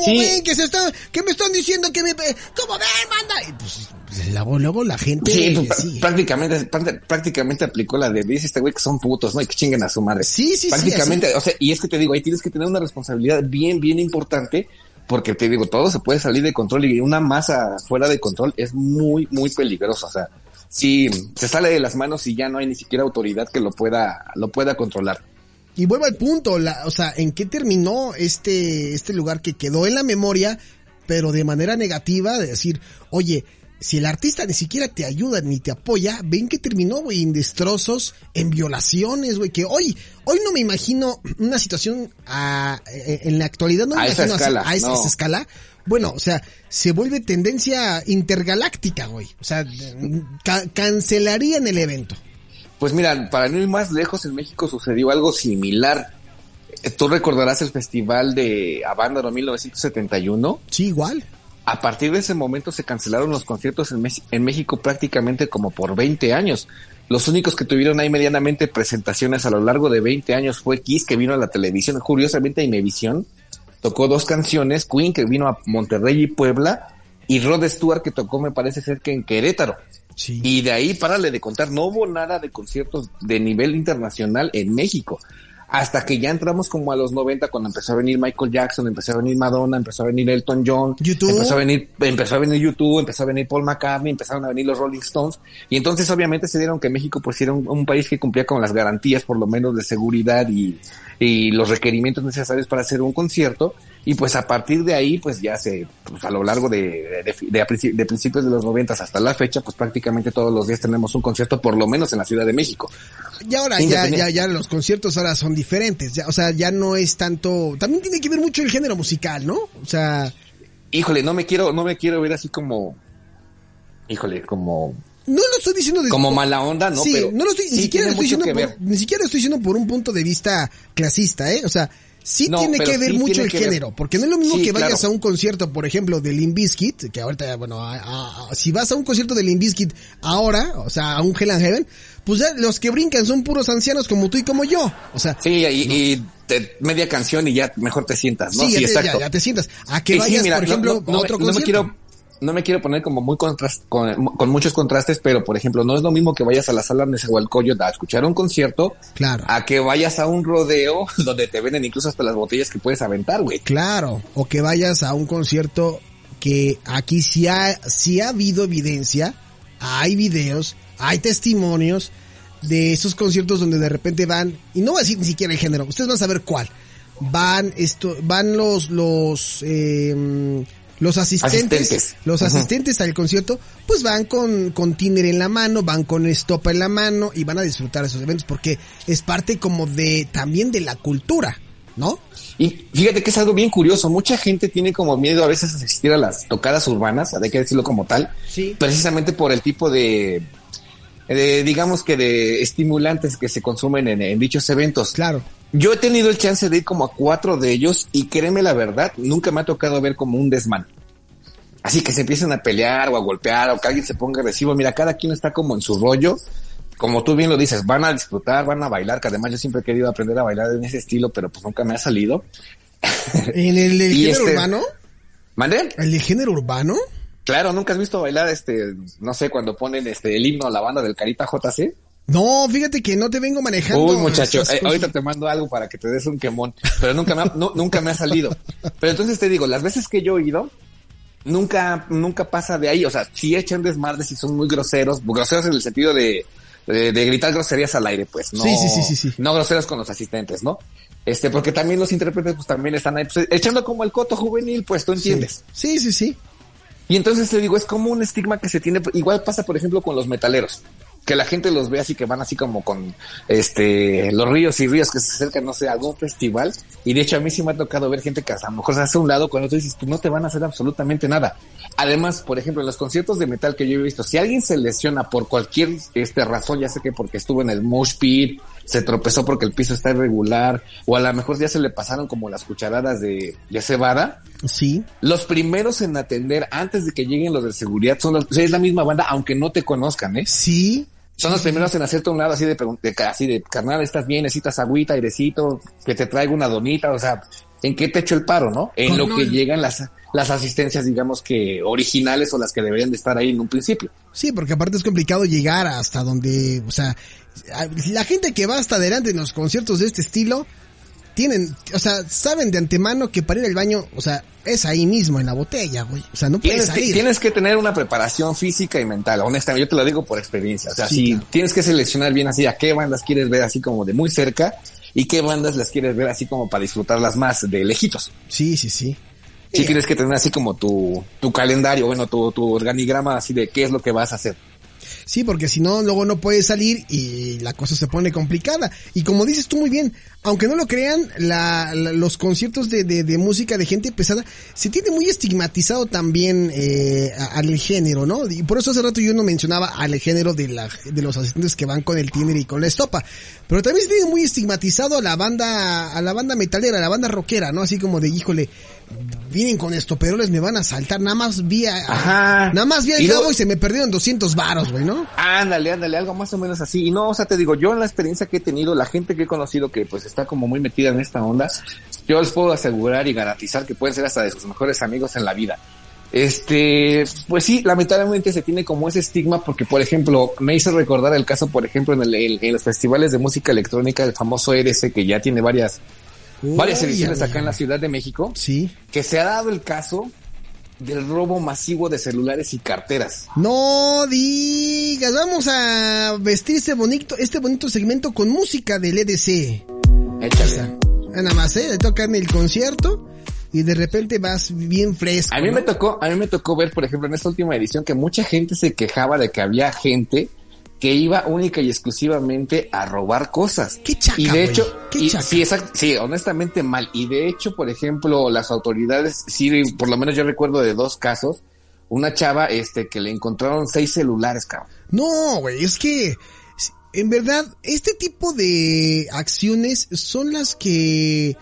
¿Cómo Sí. ven? Que se que me están diciendo que me, ¿cómo ven, banda? Y pues, pues, luego, luego la gente Sí, pues, sigue. prácticamente, prácti- prácticamente aplicó la de dice este güey que son putos, ¿no? Y que chinguen a su madre. Sí, sí, sí, Prácticamente, o sea, y es que te digo, ahí tienes que tener una responsabilidad bien, bien importante, porque te digo, todo se puede salir de control y una masa fuera de control es muy, muy peligrosa. O sea, si se sale de las manos y ya no hay ni siquiera autoridad que lo pueda, lo pueda controlar. Y vuelvo al punto, la, o sea, ¿en qué terminó este, este lugar que quedó en la memoria? pero de manera negativa, de decir, oye, si el artista ni siquiera te ayuda ni te apoya, ven que terminó, güey, en destrozos, en violaciones, güey, que hoy, hoy no me imagino una situación a, eh, en la actualidad, no me A imagino escala, a esa, no. esa escala. Bueno, o sea, se vuelve tendencia intergaláctica, güey. O sea, ca- cancelarían el evento. Pues mira, para no ir más lejos, en México sucedió algo similar. Tú recordarás el festival de Avándaro 1971. Sí, igual. A partir de ese momento se cancelaron los conciertos en México prácticamente como por 20 años. Los únicos que tuvieron ahí medianamente presentaciones a lo largo de 20 años fue Kiss, que vino a la televisión, curiosamente a Imevisión. Tocó dos canciones, Queen, que vino a Monterrey y Puebla, y Rod Stewart, que tocó, me parece ser que en Querétaro. Sí. Y de ahí, párale de contar, no hubo nada de conciertos de nivel internacional en México. Hasta que ya entramos como a los 90, cuando empezó a venir Michael Jackson, empezó a venir Madonna, empezó a venir Elton John, YouTube. empezó a venir, empezó a venir YouTube, empezó a venir Paul McCartney, empezaron a venir los Rolling Stones. Y entonces obviamente se dieron que México pues era un, un país que cumplía con las garantías por lo menos de seguridad y, y los requerimientos necesarios para hacer un concierto. Y pues a partir de ahí, pues ya se, pues a lo largo de, de, de, de principios de los noventas hasta la fecha, pues prácticamente todos los días tenemos un concierto, por lo menos en la Ciudad de México. Y ahora ya, ya, ya los conciertos ahora son diferentes. Ya, o sea, ya no es tanto. También tiene que ver mucho el género musical, ¿no? O sea, Híjole, no me quiero, no me quiero ver así como, híjole, como, no lo estoy diciendo de como mala onda, ¿no? sí, Pero no lo estoy, ni siquiera lo estoy diciendo por, ni siquiera lo estoy diciendo por un punto de vista clasista, ¿eh? O sea, sí No, tiene que ver sí mucho el ver. género, porque no es lo mismo Sí, que vayas claro. a un concierto, por ejemplo, de Limp Bizkit, que ahorita, bueno, a- a- a- si vas a un concierto de Limp Bizkit ahora, o sea, a un Hell and Heaven, pues ya los que brincan son puros ancianos como tú y como yo. O sea, Sí, y, y te- media canción y ya mejor te sientas, ¿no? sí, ya, te, exacto. ya- ya te sientas. A que vayas, mira, por ejemplo, no, a otro me concierto. quiero, no me quiero poner como muy contrast, con, con muchos contrastes, pero por ejemplo, no es lo mismo que vayas a la sala de Nezahualcóyotl a escuchar un concierto, Claro. a que vayas a un rodeo donde te venden incluso hasta las botellas que puedes aventar, güey. Claro, o que vayas a un concierto que aquí sí ha, sí ha habido evidencia, hay videos, hay testimonios de esos conciertos donde de repente van, y no voy a decir ni siquiera el género, ustedes van a saber cuál, van esto, van los, los, eh, los asistentes, Asistentes. los asistentes al concierto, pues van con, con en la mano, van con estopa en la mano y van a disfrutar esos eventos porque es parte como de, también de la cultura, ¿no? Y fíjate que es algo bien curioso. Mucha gente tiene como miedo a veces a asistir a las tocadas urbanas, hay que decirlo como tal, Sí. precisamente por el tipo de, digamos que de estimulantes que se consumen en, en dichos eventos. Claro. Yo he tenido el chance de ir como a cuatro de ellos y créeme la verdad, nunca me ha tocado ver como un desmán. Así que se empiezan a pelear o a golpear o que alguien se ponga agresivo. Mira, cada quien está como en su rollo. Como tú bien lo dices, van a disfrutar, van a bailar, que además yo siempre he querido aprender a bailar en ese estilo, pero pues nunca me ha salido. En el, del Y género este- urbano, ¿Mande? el de género urbano, Claro, nunca has visto bailar este, no sé, cuando ponen este el himno a la banda del Carita JC. no, fíjate que no te vengo manejando. Uy, muchacho, eh, ahorita te mando algo para que te des un quemón, pero nunca me ha, no- nunca me ha salido. Pero entonces te digo, las veces que yo he ido, nunca, nunca pasa de ahí. O sea, si echan desmadres y son muy groseros, groseros en el sentido de, de, de gritar groserías al aire, pues, no, Sí, sí, sí, sí, sí. no groseros con los asistentes, ¿no? Este, porque también los intérpretes, pues también están ahí, pues, echando como el coto juvenil, pues, tú entiendes. Sí, sí, sí. Y entonces te digo, es como un estigma que se tiene, igual pasa por ejemplo con los metaleros, que la gente los ve así que van así como con este los ríos y ríos que se acercan, no sé, a algún festival. Y de hecho a mí sí me ha tocado ver gente que a lo mejor se hace a un lado cuando tú dices, pues no te van a hacer absolutamente nada. Además, por ejemplo, en los conciertos de metal que yo he visto, si alguien se lesiona por cualquier este razón, ya sé que porque estuvo en el mosh pit, se tropezó porque el piso está irregular, o a lo mejor ya se le pasaron como las cucharadas de, de cebada, Sí. los primeros en atender antes de que lleguen los de seguridad son los, o sea, es la misma banda, aunque no te conozcan, ¿eh? Sí. Son los primeros en hacerte un lado así de, de así de carnal, estás bien, necesitas agüita, airecito, que te traiga una donita, o sea, ¿en qué te echo el paro, no? En lo que llegan las, las asistencias, digamos que originales o las que deberían de estar ahí en un principio. Sí, porque aparte es complicado llegar hasta donde, o sea, la gente que va hasta adelante en los conciertos de este estilo, tienen, o sea, saben de antemano que para ir al baño, o sea, es ahí mismo en la botella, güey. O sea, no puedes Tienes que, salir. tienes que tener una preparación física y mental, honestamente, yo te lo digo por experiencia. O sea, Sí, si claro. tienes que seleccionar bien así a qué bandas quieres ver así como de muy cerca y qué bandas las quieres ver así como para disfrutarlas más de lejitos. Sí, sí, sí. sí tienes que tener así como tu, tu calendario, bueno, tu, tu organigrama así de qué es lo que vas a hacer. Sí, porque si no, luego no puedes salir y la cosa se pone complicada. Y como dices tú muy bien, aunque no lo crean, la, la- los conciertos de, de, de música de gente pesada se tiene muy estigmatizado también eh, al género, ¿no? Y por eso hace rato yo no mencionaba al género de, la, de los asistentes que van con el tiner y con la estopa. Pero también se tiene muy estigmatizado a la banda, a la banda metalera, a la banda rockera, ¿no? Así como de, híjole, vienen con estoperoles, me van a saltar, nada más vi a, Ajá. nada más vi al Y cabo y se me perdieron 200 varos, güey, ¿no? Ándale, ándale, algo más o menos así. Y no, o sea, te digo, yo en la experiencia que he tenido, la gente que he conocido que pues está como muy metida en esta onda, yo les puedo asegurar y garantizar que pueden ser hasta de sus mejores amigos en la vida. Este, pues sí, lamentablemente se tiene como ese estigma porque, por ejemplo, me hizo recordar el caso, por ejemplo, en, el, en- en los festivales de música electrónica, el famoso ERC, que ya tiene varias Uy, ediciones acá en la Ciudad de México, Sí. que se ha dado el caso del robo masivo de celulares y carteras. No digas, vamos a vestir este bonito, este bonito segmento con música del EDC. Échale. Nada más, eh, le toca en el concierto y de repente vas bien fresco. A mí ¿no? me tocó, a mí me tocó ver, por ejemplo, en esta última edición que mucha gente se quejaba de que había gente que iba única y exclusivamente a robar cosas. Qué chaca, Y de hecho, qué y- chaca. sí, sí, honestamente mal. Y de hecho, por ejemplo, las autoridades, sí, por lo menos yo recuerdo de dos casos, una chava, este, que le encontraron seis celulares, cabrón. No, güey, es que en verdad este tipo de acciones son las que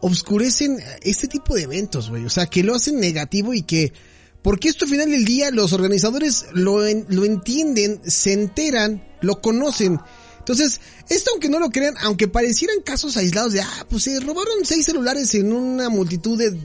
obscurecen este tipo de eventos, güey. O sea, que lo hacen negativo y que porque esto al final del día los organizadores lo, en- lo entienden, se enteran, lo conocen. Entonces, esto aunque no lo crean, aunque parecieran casos aislados de, ah, pues se robaron seis celulares en una multitud de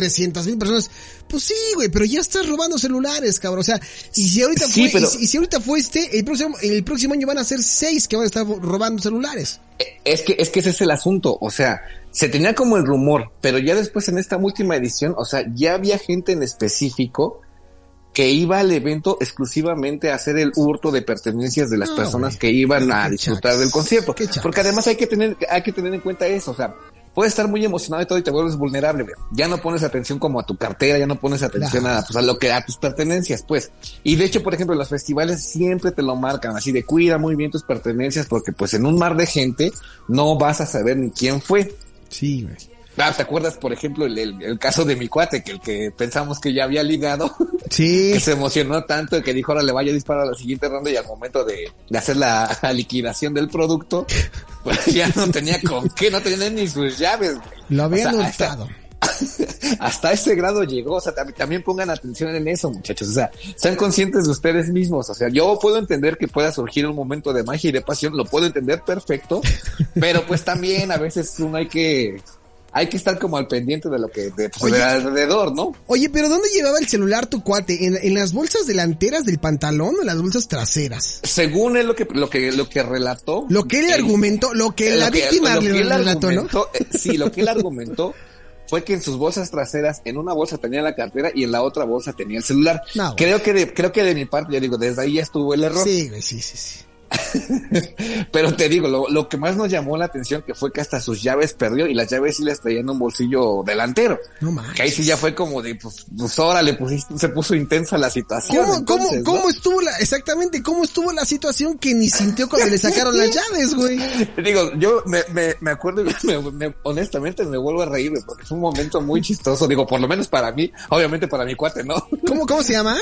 300 mil personas. Pues sí, güey, pero ya estás robando celulares, cabrón. O sea, y si ahorita Sí, fue, pero- y, si, ahorita fue este, el próximo, el próximo año van a ser seis que van a estar robando celulares. Es que, es que ese es el asunto, o sea, se tenía como el rumor, pero ya después en esta última edición, o sea, ya había gente en específico que iba al evento exclusivamente a hacer el hurto de pertenencias de las No, personas que iban a disfrutar del concierto. Porque además hay que tener, hay que tener en cuenta eso, o sea, puedes estar muy emocionado y todo y te vuelves vulnerable, güey. Ya no pones atención como a tu cartera, ya no pones atención Claro. a, pues, a lo que, a tus pertenencias, pues. Y de hecho, por ejemplo, los festivales siempre te lo marcan así de cuida muy bien tus pertenencias porque pues en un mar de gente no vas a saber ni quién fue. Sí, güey. Ah, ¿te acuerdas, por ejemplo, el, el- el caso de mi cuate, que el que pensamos que ya había ligado, Sí. que se emocionó tanto que dijo ahora le vaya a disparar a la siguiente ronda y al momento de, de hacer la, la liquidación del producto, pues ya no tenía con qué, no tenía ni sus llaves. güey. Lo habían O sea, hasta- hurtado. hasta ese grado llegó, o sea, tam- también pongan atención en eso, muchachos, o sea, sean conscientes de ustedes mismos, o sea, yo puedo entender que pueda surgir un momento de magia y de pasión, lo puedo entender perfecto, pero pues también a veces uno hay que, hay que estar como al pendiente de lo que, de, pues, de alrededor, ¿no? Oye, pero ¿dónde llevaba el celular tu cuate? ¿En, en las bolsas delanteras del pantalón o en las bolsas traseras? Según él lo que, lo que, lo que relató. Lo que él él- argumentó, lo que la lo que- víctima lo que le él relató, ¿no? eh, Sí, lo que él argumentó fue que en sus bolsas traseras, en una bolsa tenía la cartera y en la otra bolsa tenía el celular. No, creo que de, creo que de mi parte, yo digo, desde ahí ya estuvo el error. Sí, sí, sí, sí. Pero te digo, lo, lo que más nos llamó la atención que fue que hasta sus llaves perdió y las llaves sí las traía en un bolsillo delantero. No manches. Que ahí sí ya fue como de, pues, pues ahora le pusiste, se puso intensa la situación. ¿Cómo, entonces, cómo, ¿no? cómo estuvo la, exactamente, cómo estuvo la situación que ni sintió cuando le sacaron las llaves, güey? Digo, yo me, me, me acuerdo me- me- honestamente me vuelvo a reír, porque fue un momento muy chistoso. Digo, por lo menos para mí, obviamente para mi cuate, ¿no? ¿Cómo, cómo se llama?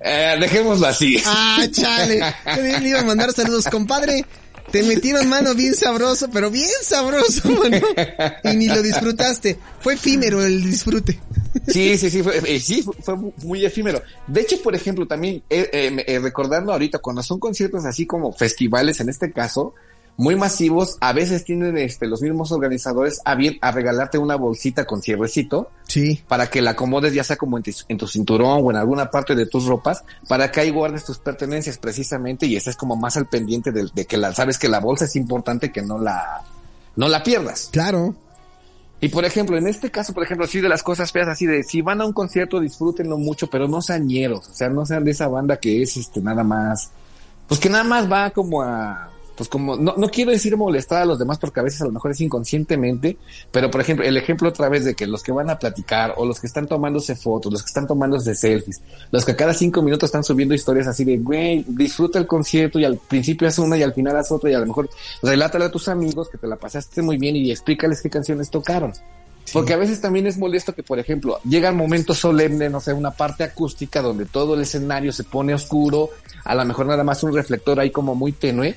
Eh, dejémoslo así. Ah, chale. Le iba a mandar saludos, compadre. Te metieron mano bien sabroso, pero bien sabroso, mano. Y ni lo disfrutaste. Fue efímero el disfrute. Sí, sí, sí, fue, eh, sí, fue, muy efímero. De hecho, por ejemplo, también eh, eh, eh, recordando ahorita, cuando son conciertos así como festivales, en este caso, muy masivos, a veces tienen este, los mismos organizadores a bien a regalarte una bolsita con cierrecito Sí. para que la acomodes ya sea como en, tu- en tu cinturón o en alguna parte de tus ropas, para que ahí guardes tus pertenencias precisamente y estés como más al pendiente de, de que la, sabes que la bolsa es importante que no la, no la pierdas. Claro. Y por ejemplo, en este caso, por ejemplo, así de las cosas feas, así de si van a un concierto, disfrútenlo mucho, pero no sean ñeros, o sea, no sean de esa banda que es este nada más, pues que nada más va como a, pues como, no, no quiero decir molestar a los demás porque a veces a lo mejor es inconscientemente, pero por ejemplo, el ejemplo otra vez de que los que van a platicar o los que están tomándose fotos, los que están tomándose selfies, los que cada cinco minutos están subiendo historias así de, güey, disfruta el concierto y al principio haz una y al final haz otra y a lo mejor relátale a tus amigos que te la pasaste muy bien y explícales qué canciones tocaron. Porque a veces también es molesto que, por ejemplo, llega un momento solemne, no sé, una parte acústica donde todo el escenario se pone oscuro, a lo mejor nada más un reflector ahí como muy tenue,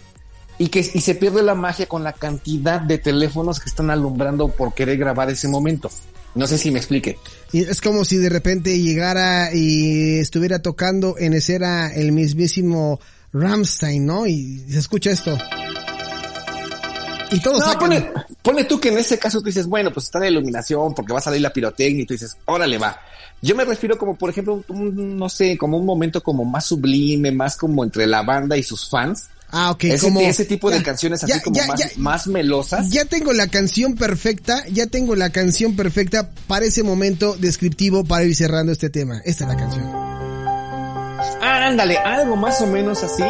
y que y se pierde la magia con la cantidad de teléfonos que están alumbrando por querer grabar ese momento. No sé si me explique. Y es como si de repente llegara y estuviera tocando en escena el mismísimo Ramstein, ¿no? Y se escucha esto. Y todos No, pone, pone tú que en ese caso tú dices, bueno, pues está la iluminación porque va a salir la pirotecnia y tú dices, órale va. Yo me refiero como, por ejemplo, un- no sé, como un momento como más sublime, más como entre la banda y sus fans. Ah, ok, ese, como... ese tipo de canciones así ya, como ya, más, melosas. Ya tengo la canción perfecta, ya tengo la canción perfecta para ese momento descriptivo para ir cerrando este tema. Esta es la canción. Ándale, algo más o menos así.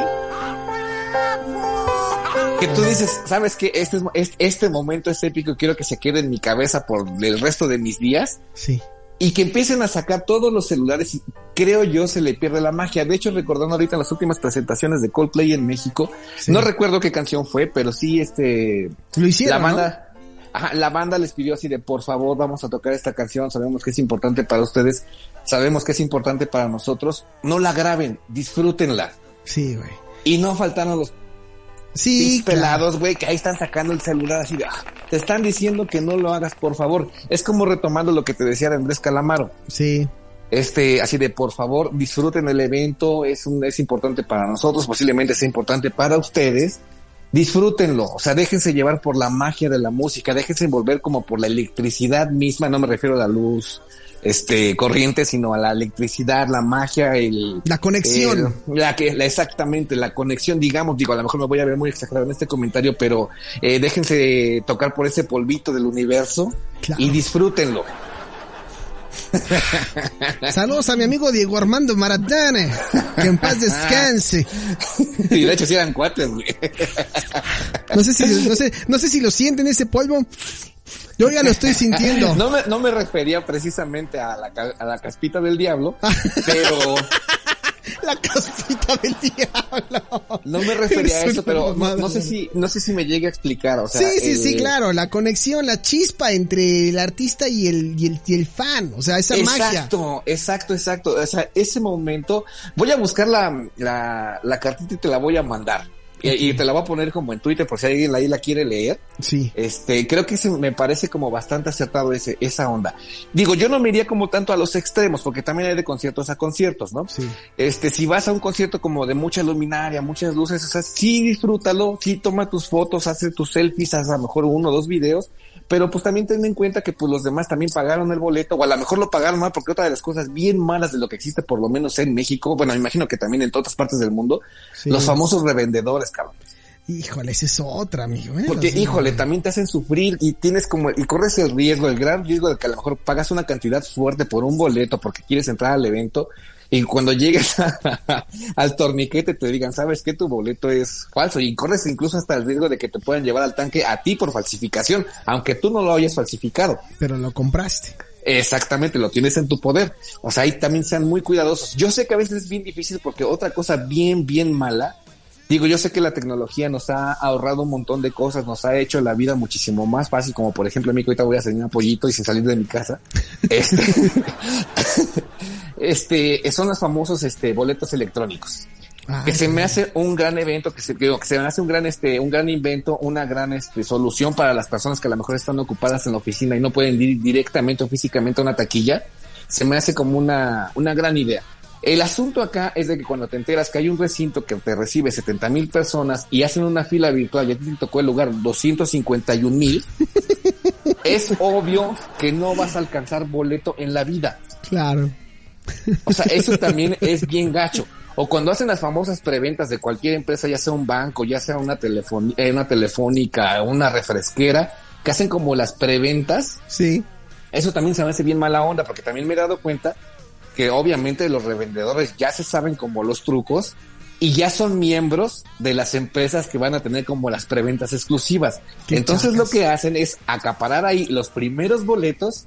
Que tú dices, sabes que este, es- es- este momento es épico y quiero que se quede en mi cabeza por el resto de mis días. Sí. Y que empiecen a sacar todos los celulares y creo yo se le pierde la magia. De hecho, recordando ahorita las últimas presentaciones de Coldplay en México, Sí. no recuerdo qué canción fue, pero sí este Lo hicieron, la ¿no? banda ajá, la banda les pidió así de por favor vamos a tocar esta canción, sabemos que es importante para ustedes, sabemos que es importante para nosotros, no la graben, disfrútenla. Sí, güey. Y no faltaron los Sí, pelados, güey, que ahí están sacando el celular así de, "Ah, te están diciendo que no lo hagas, por favor. Es como retomando lo que te decía de Andrés Calamaro. Sí. este, así de por favor, disfruten el evento, es un, es importante para nosotros, posiblemente sea importante para ustedes. Disfrútenlo, o sea, déjense llevar por la magia de la música, déjense envolver como por la electricidad misma, no me refiero a la luz, este, corriente, sino a la electricidad, la magia, el, La conexión. el- la que, la, exactamente, la conexión, digamos, digo, a lo mejor me voy a ver muy exagerado en este comentario, pero eh, déjense tocar por ese polvito del universo Claro. y disfrútenlo. Saludos a mi amigo Diego Armando Maratane. Que en paz descanse. y de hecho sí eran cuates, güey. No sé si, no sé, no sé si lo sienten ese polvo. Yo ya lo estoy sintiendo. No me, no me refería precisamente a la, a la caspita del diablo, pero La caspita del diablo. no me refería a eso, pero no, sé si, no sé si me llegue a explicar, o sea. sí, sí, sí, claro, la conexión, la chispa entre el artista y el, y el, y el fan, o sea, esa magia. Exacto, exacto, exacto. O sea, ese momento, voy a buscar la, la, la cartita y te la voy a mandar. Y, y te la voy a poner como en Twitter por si alguien ahí la quiere leer. Sí, Este, creo que ese me parece como bastante acertado ese, esa onda. Digo, yo no me iría como tanto a los extremos, porque también hay de conciertos a conciertos, ¿no? sí. Este, si vas a un concierto como de mucha luminaria, muchas luces, o sea, sí disfrútalo, sí toma tus fotos, hace tus selfies, haz a lo mejor uno o dos videos, pero pues también ten en cuenta que pues los demás también pagaron el boleto, o a lo mejor lo pagaron mal, porque otra de las cosas bien malas de lo que existe, por lo menos en México, bueno, me imagino que también en todas partes del mundo, Sí. los famosos revendedores, cabrón. Híjole, esa es otra, amigo. ¿eh? Porque, híjole, también te hacen sufrir y tienes como, y corres el riesgo, el gran riesgo de que a lo mejor pagas una cantidad fuerte por un boleto porque quieres entrar al evento y cuando llegues a- al torniquete te digan, sabes que tu boleto es falso y corres incluso hasta el riesgo de que te puedan llevar al tanque a ti por falsificación, aunque tú no lo hayas falsificado. Pero lo compraste. Exactamente, lo tienes en tu poder. O sea, ahí también sean muy cuidadosos. Yo sé que a veces es bien difícil porque otra cosa bien, bien mala, digo, yo sé que la tecnología nos ha ahorrado un montón de cosas, nos ha hecho la vida muchísimo más fácil, como por ejemplo, a mí que ahorita voy a hacer un pollito y sin salir de mi casa. Este, este, son los famosos, este, boletos electrónicos Ah, que se me hace un gran evento, que se, que que se me hace un gran, este, un gran invento, una gran, este, solución para las personas que a lo mejor están ocupadas en la oficina y no pueden ir directamente o físicamente a una taquilla. Se me hace como una, una gran idea. El asunto acá es de que cuando te enteras que hay un recinto que te recibe 70 mil personas y hacen una fila virtual y a ti te tocó el lugar 251 mil, es obvio que no vas a alcanzar boleto en la vida. Claro. O sea, eso también es bien gacho. O cuando hacen las famosas preventas de cualquier empresa, ya sea un banco, ya sea una, eh, una telefónica, una refresquera, que hacen como las preventas, Sí. eso también se me hace bien mala onda, porque también me he dado cuenta que obviamente los revendedores ya se saben como los trucos y ya son miembros de las empresas que van a tener como las preventas exclusivas. Entonces chacas. lo que hacen es acaparar ahí los primeros boletos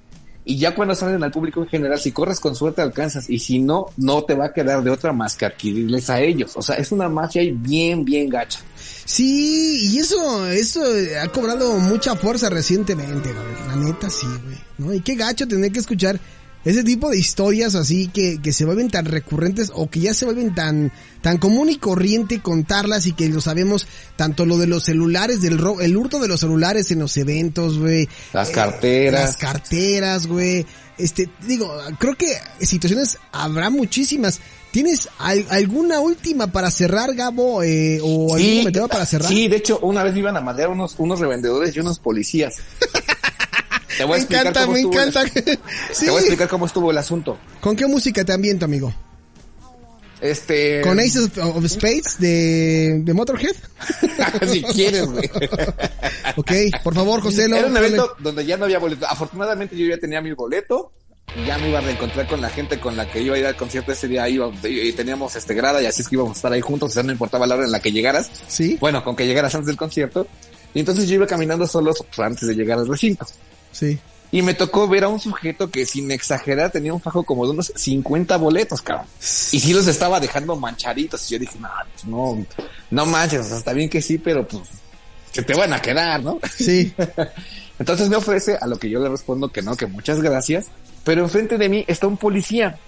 y ya cuando salen al público en general, si corres con suerte alcanzas y si no, no te va a quedar de otra más que adquirirles a ellos. O sea, es una mafia bien, bien gacha. Sí, y eso, eso ha cobrado mucha fuerza recientemente, güey. La neta, sí, güey. ¿No? Y qué gacho tener que escuchar ese tipo de historias así que, que se vuelven tan recurrentes o que ya se vuelven tan, tan común y corriente contarlas y que lo sabemos, tanto lo de los celulares, del ro el hurto de los celulares en los eventos, güey. Las carteras. Las carteras, güey. Este, digo, creo que situaciones habrá muchísimas. ¿Tienes al- alguna última para cerrar, Gabo? Eh, ¿O algún comentario para cerrar? sí, de hecho, una vez me iban a madrear unos, unos revendedores y unos policías. Te voy a me explicar encanta, cómo me estuvo el- encanta. sí. Te voy a explicar cómo estuvo el asunto. ¿Con qué música te ambiento, amigo? Este. ¿Con Ace of, of Spades de, de Motorhead? si quieres, güey. Ok, por favor, José. lo- Era un ponle- evento donde ya no había boleto. Afortunadamente yo ya tenía mi boleto. Ya me iba a reencontrar con la gente con la que iba a ir al concierto ese día. Iba, y teníamos este grada y así es que íbamos a estar ahí juntos. O sea, no importaba la hora en la que llegaras. Sí, Bueno, con que llegaras antes del concierto. Y entonces yo iba caminando solo pues, antes de llegar al recinto. Sí. Y me tocó ver a un sujeto que sin exagerar tenía un fajo como de unos 50 boletos, cabrón. Y sí los estaba dejando manchaditos. Y yo dije, no, pues, no, no manches, o sea, está bien que sí, pero pues se te van a quedar, ¿no? Sí. Entonces me ofrece a lo que yo le respondo que no, que muchas gracias. Pero enfrente de mí está un policía.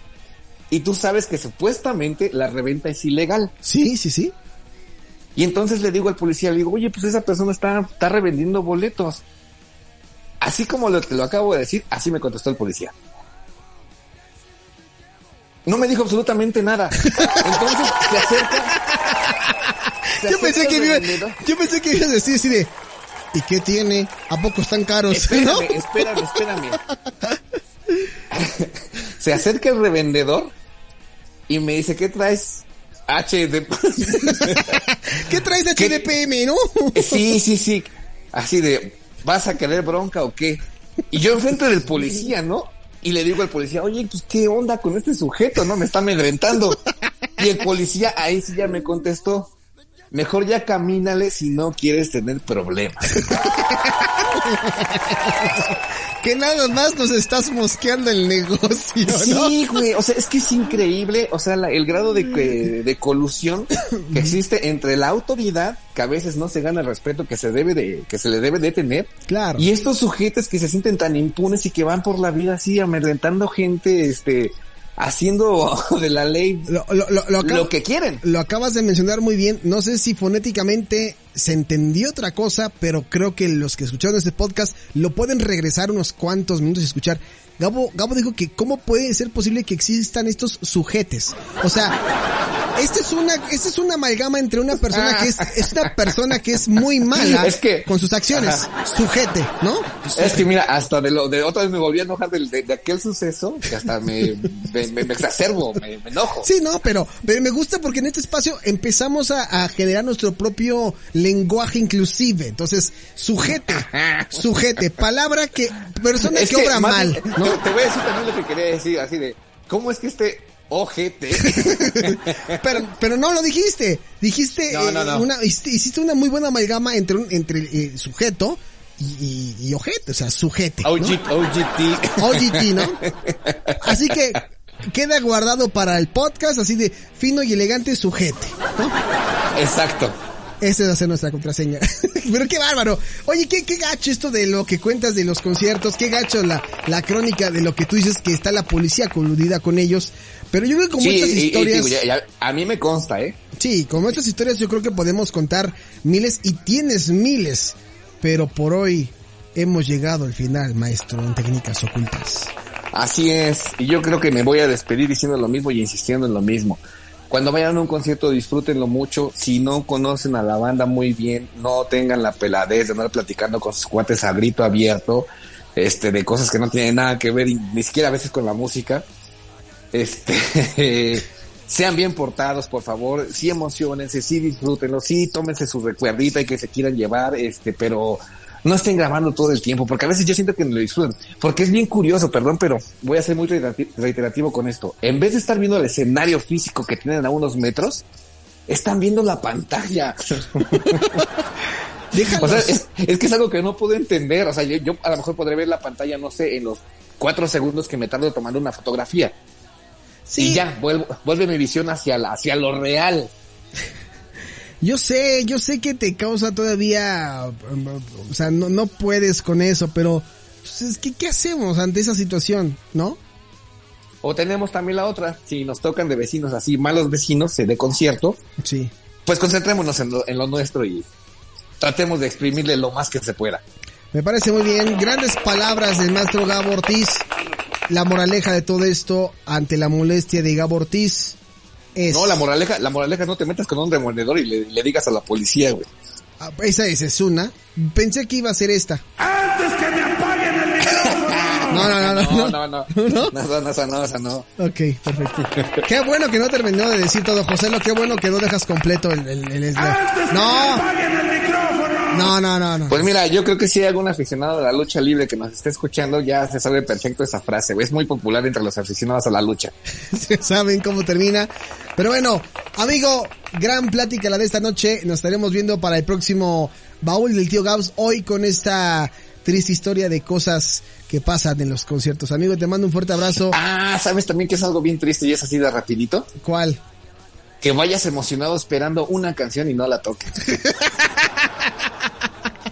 Y tú sabes que supuestamente la reventa es ilegal. Sí, sí, sí. Y entonces le digo al policía, le digo, oye, pues esa persona está, está revendiendo boletos. Así como lo, te lo acabo de decir, así me contestó el policía. No me dijo absolutamente nada. Entonces se acerca. se Yo pensé, que iba, revendedor. yo pensé que ibas a decir así de, ¿y qué tiene? ¿A poco están caros? ¿No? Espérame, espérame, espérame. Se acerca el revendedor y me dice, ¿qué traes? HD. ¿Qué traes de. HDPM, no? sí, sí, sí. Así de, ¿vas a querer bronca o qué? Y yo enfrente del policía, ¿no? Y le digo al policía, oye, pues qué onda con este sujeto, ¿no? Me está amedrentando. Y el policía ahí sí ya me contestó. Mejor ya camínale si no quieres tener problemas. que nada más nos estás mosqueando el negocio, ¿no? Sí, güey, o sea, es que es increíble, o sea, la- el grado de, de colusión que existe entre la autoridad, que a veces no se gana el respeto que se debe de, que se le debe de tener, Claro. y estos sujetos que se sienten tan impunes y que van por la vida así amedrentando gente, este, haciendo de la ley Lo, lo, lo, lo acab- lo que quieren. lo acabas de mencionar muy bien. No sé si fonéticamente se entendió otra cosa, pero creo que los que escucharon este podcast lo pueden regresar unos cuantos minutos y escuchar. Gabo, Gabo dijo que cómo puede ser posible que existan estos sujetes. O sea, esta es una, esta es una amalgama entre una persona que es, es una persona que es muy mala Es que- con sus acciones. Sujete, ¿no? Es que mira, hasta de lo, de otra vez me volví a enojar de, de aquel suceso, que hasta me, me, me- me exacerbo, me, me enojo. Sí, no, pero, pero me gusta porque en este espacio empezamos a, a generar nuestro propio lenguaje inclusive. Entonces, sujete, sujete, palabra que, persona Es que, obra mal, ¿no? Te, te voy a decir también lo que quería decir, así de, ¿cómo es que este ojete? Pero, pero no lo dijiste. Dijiste, No, no, eh, no. una, hiciste, una muy buena amalgama entre un, entre eh, sujeto y, y, y ojete, o sea, sujete. ¿no? OG, OGT. OGT, ¿no? Así que queda guardado para el podcast, así de fino y elegante sujete, ¿no? Exacto. Esa va a ser nuestra contraseña. Pero qué bárbaro. Oye, qué, qué gacho esto de lo que cuentas de los conciertos, qué gacho la, la crónica de lo que tú dices que está la policía coludida con ellos. Pero yo creo que Sí, y- y historias, ya- a mí me consta, ¿eh? sí, como estas historias yo creo que podemos contar miles y tienes miles. Pero por hoy hemos llegado al final, maestro, en técnicas ocultas. Así es. Y yo creo que me voy a despedir diciendo lo mismo y insistiendo en lo mismo. Cuando vayan a un concierto, disfrútenlo mucho. Si no conocen a la banda muy bien, no tengan la peladez de andar platicando con sus cuates a grito abierto, este, de cosas que no tienen nada que ver, ni siquiera a veces con la música. Este, sean bien portados, por favor. Sí emocionense, sí disfrútenlo, sí tómense su recuerdita y que se quieran llevar, este, pero no estén grabando todo el tiempo, porque a veces yo siento que no lo disfrutan. Porque es bien curioso, perdón, pero voy a ser muy reiterati- reiterativo con esto. En vez de estar viendo el escenario físico que tienen a unos metros, están viendo la pantalla. Déjalos. O sea, es, es que es algo que no puedo entender. O sea, yo, yo a lo mejor podré ver la pantalla, no sé, en los cuatro segundos que me tardo tomando una fotografía. Sí. Y ya, vuelvo, vuelve mi visión hacia, la, hacia lo real. Yo sé, yo sé que te causa todavía, o sea, no, no puedes con eso, pero pues, es que ¿qué hacemos ante esa situación, no? O tenemos también la otra, si nos tocan de vecinos así, malos vecinos, de concierto, Sí. pues concentrémonos en lo, en lo nuestro y tratemos de exprimirle lo más que se pueda. Me parece muy bien. Grandes palabras del maestro Gabo Ortiz. La moraleja de todo esto ante la molestia de Gabo Ortiz es... No, la moraleja, la moraleja no te metas con un demonedor y le, le digas a la policía, güey. Ah, Esa es, es una. Pensé que iba a ser esta. No, no, no, no. No, no, no. ¿No? No, no, no, esa no, esa no. Ok, perfecto. Qué bueno que no terminó de decir todo, José. Lo qué bueno que no dejas completo el, el, el- el- No. No, no, no, no. Pues mira, yo creo que si hay algún aficionado a la lucha libre que nos esté escuchando, ya se sabe perfecto esa frase, güey. Es muy popular entre los aficionados a la lucha. saben cómo termina. Pero bueno, amigo, gran plática la de esta noche. Nos estaremos viendo para el próximo baúl del tío Gabs. Hoy con esta triste historia de cosas que pasan en los conciertos. Amigo, te mando un fuerte abrazo. Ah, ¿sabes también que es algo bien triste y es así de rapidito? ¿Cuál? Que vayas emocionado esperando una canción y no la toques.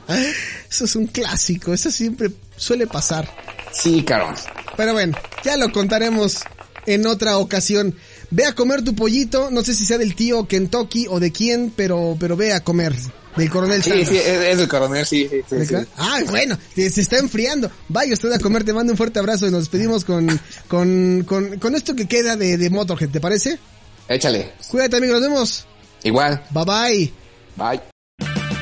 Eso es un clásico. Eso siempre suele pasar. Sí, cabrón. Pero bueno, ya lo contaremos en otra ocasión. Ve a comer tu pollito, no sé si sea del tío Kentucky o de quién, pero, pero ve a comer. Del coronel Sí, Sanders. sí, es, es el coronel, sí, sí, sí, sí. Ah, bueno, se se está enfriando. Vaya usted a comer, te mando un fuerte abrazo y nos despedimos con, con, con, con esto que queda de, de Motorhead, ¿te parece? Échale. Cuídate amigo, nos vemos. Igual. Bye bye. Bye.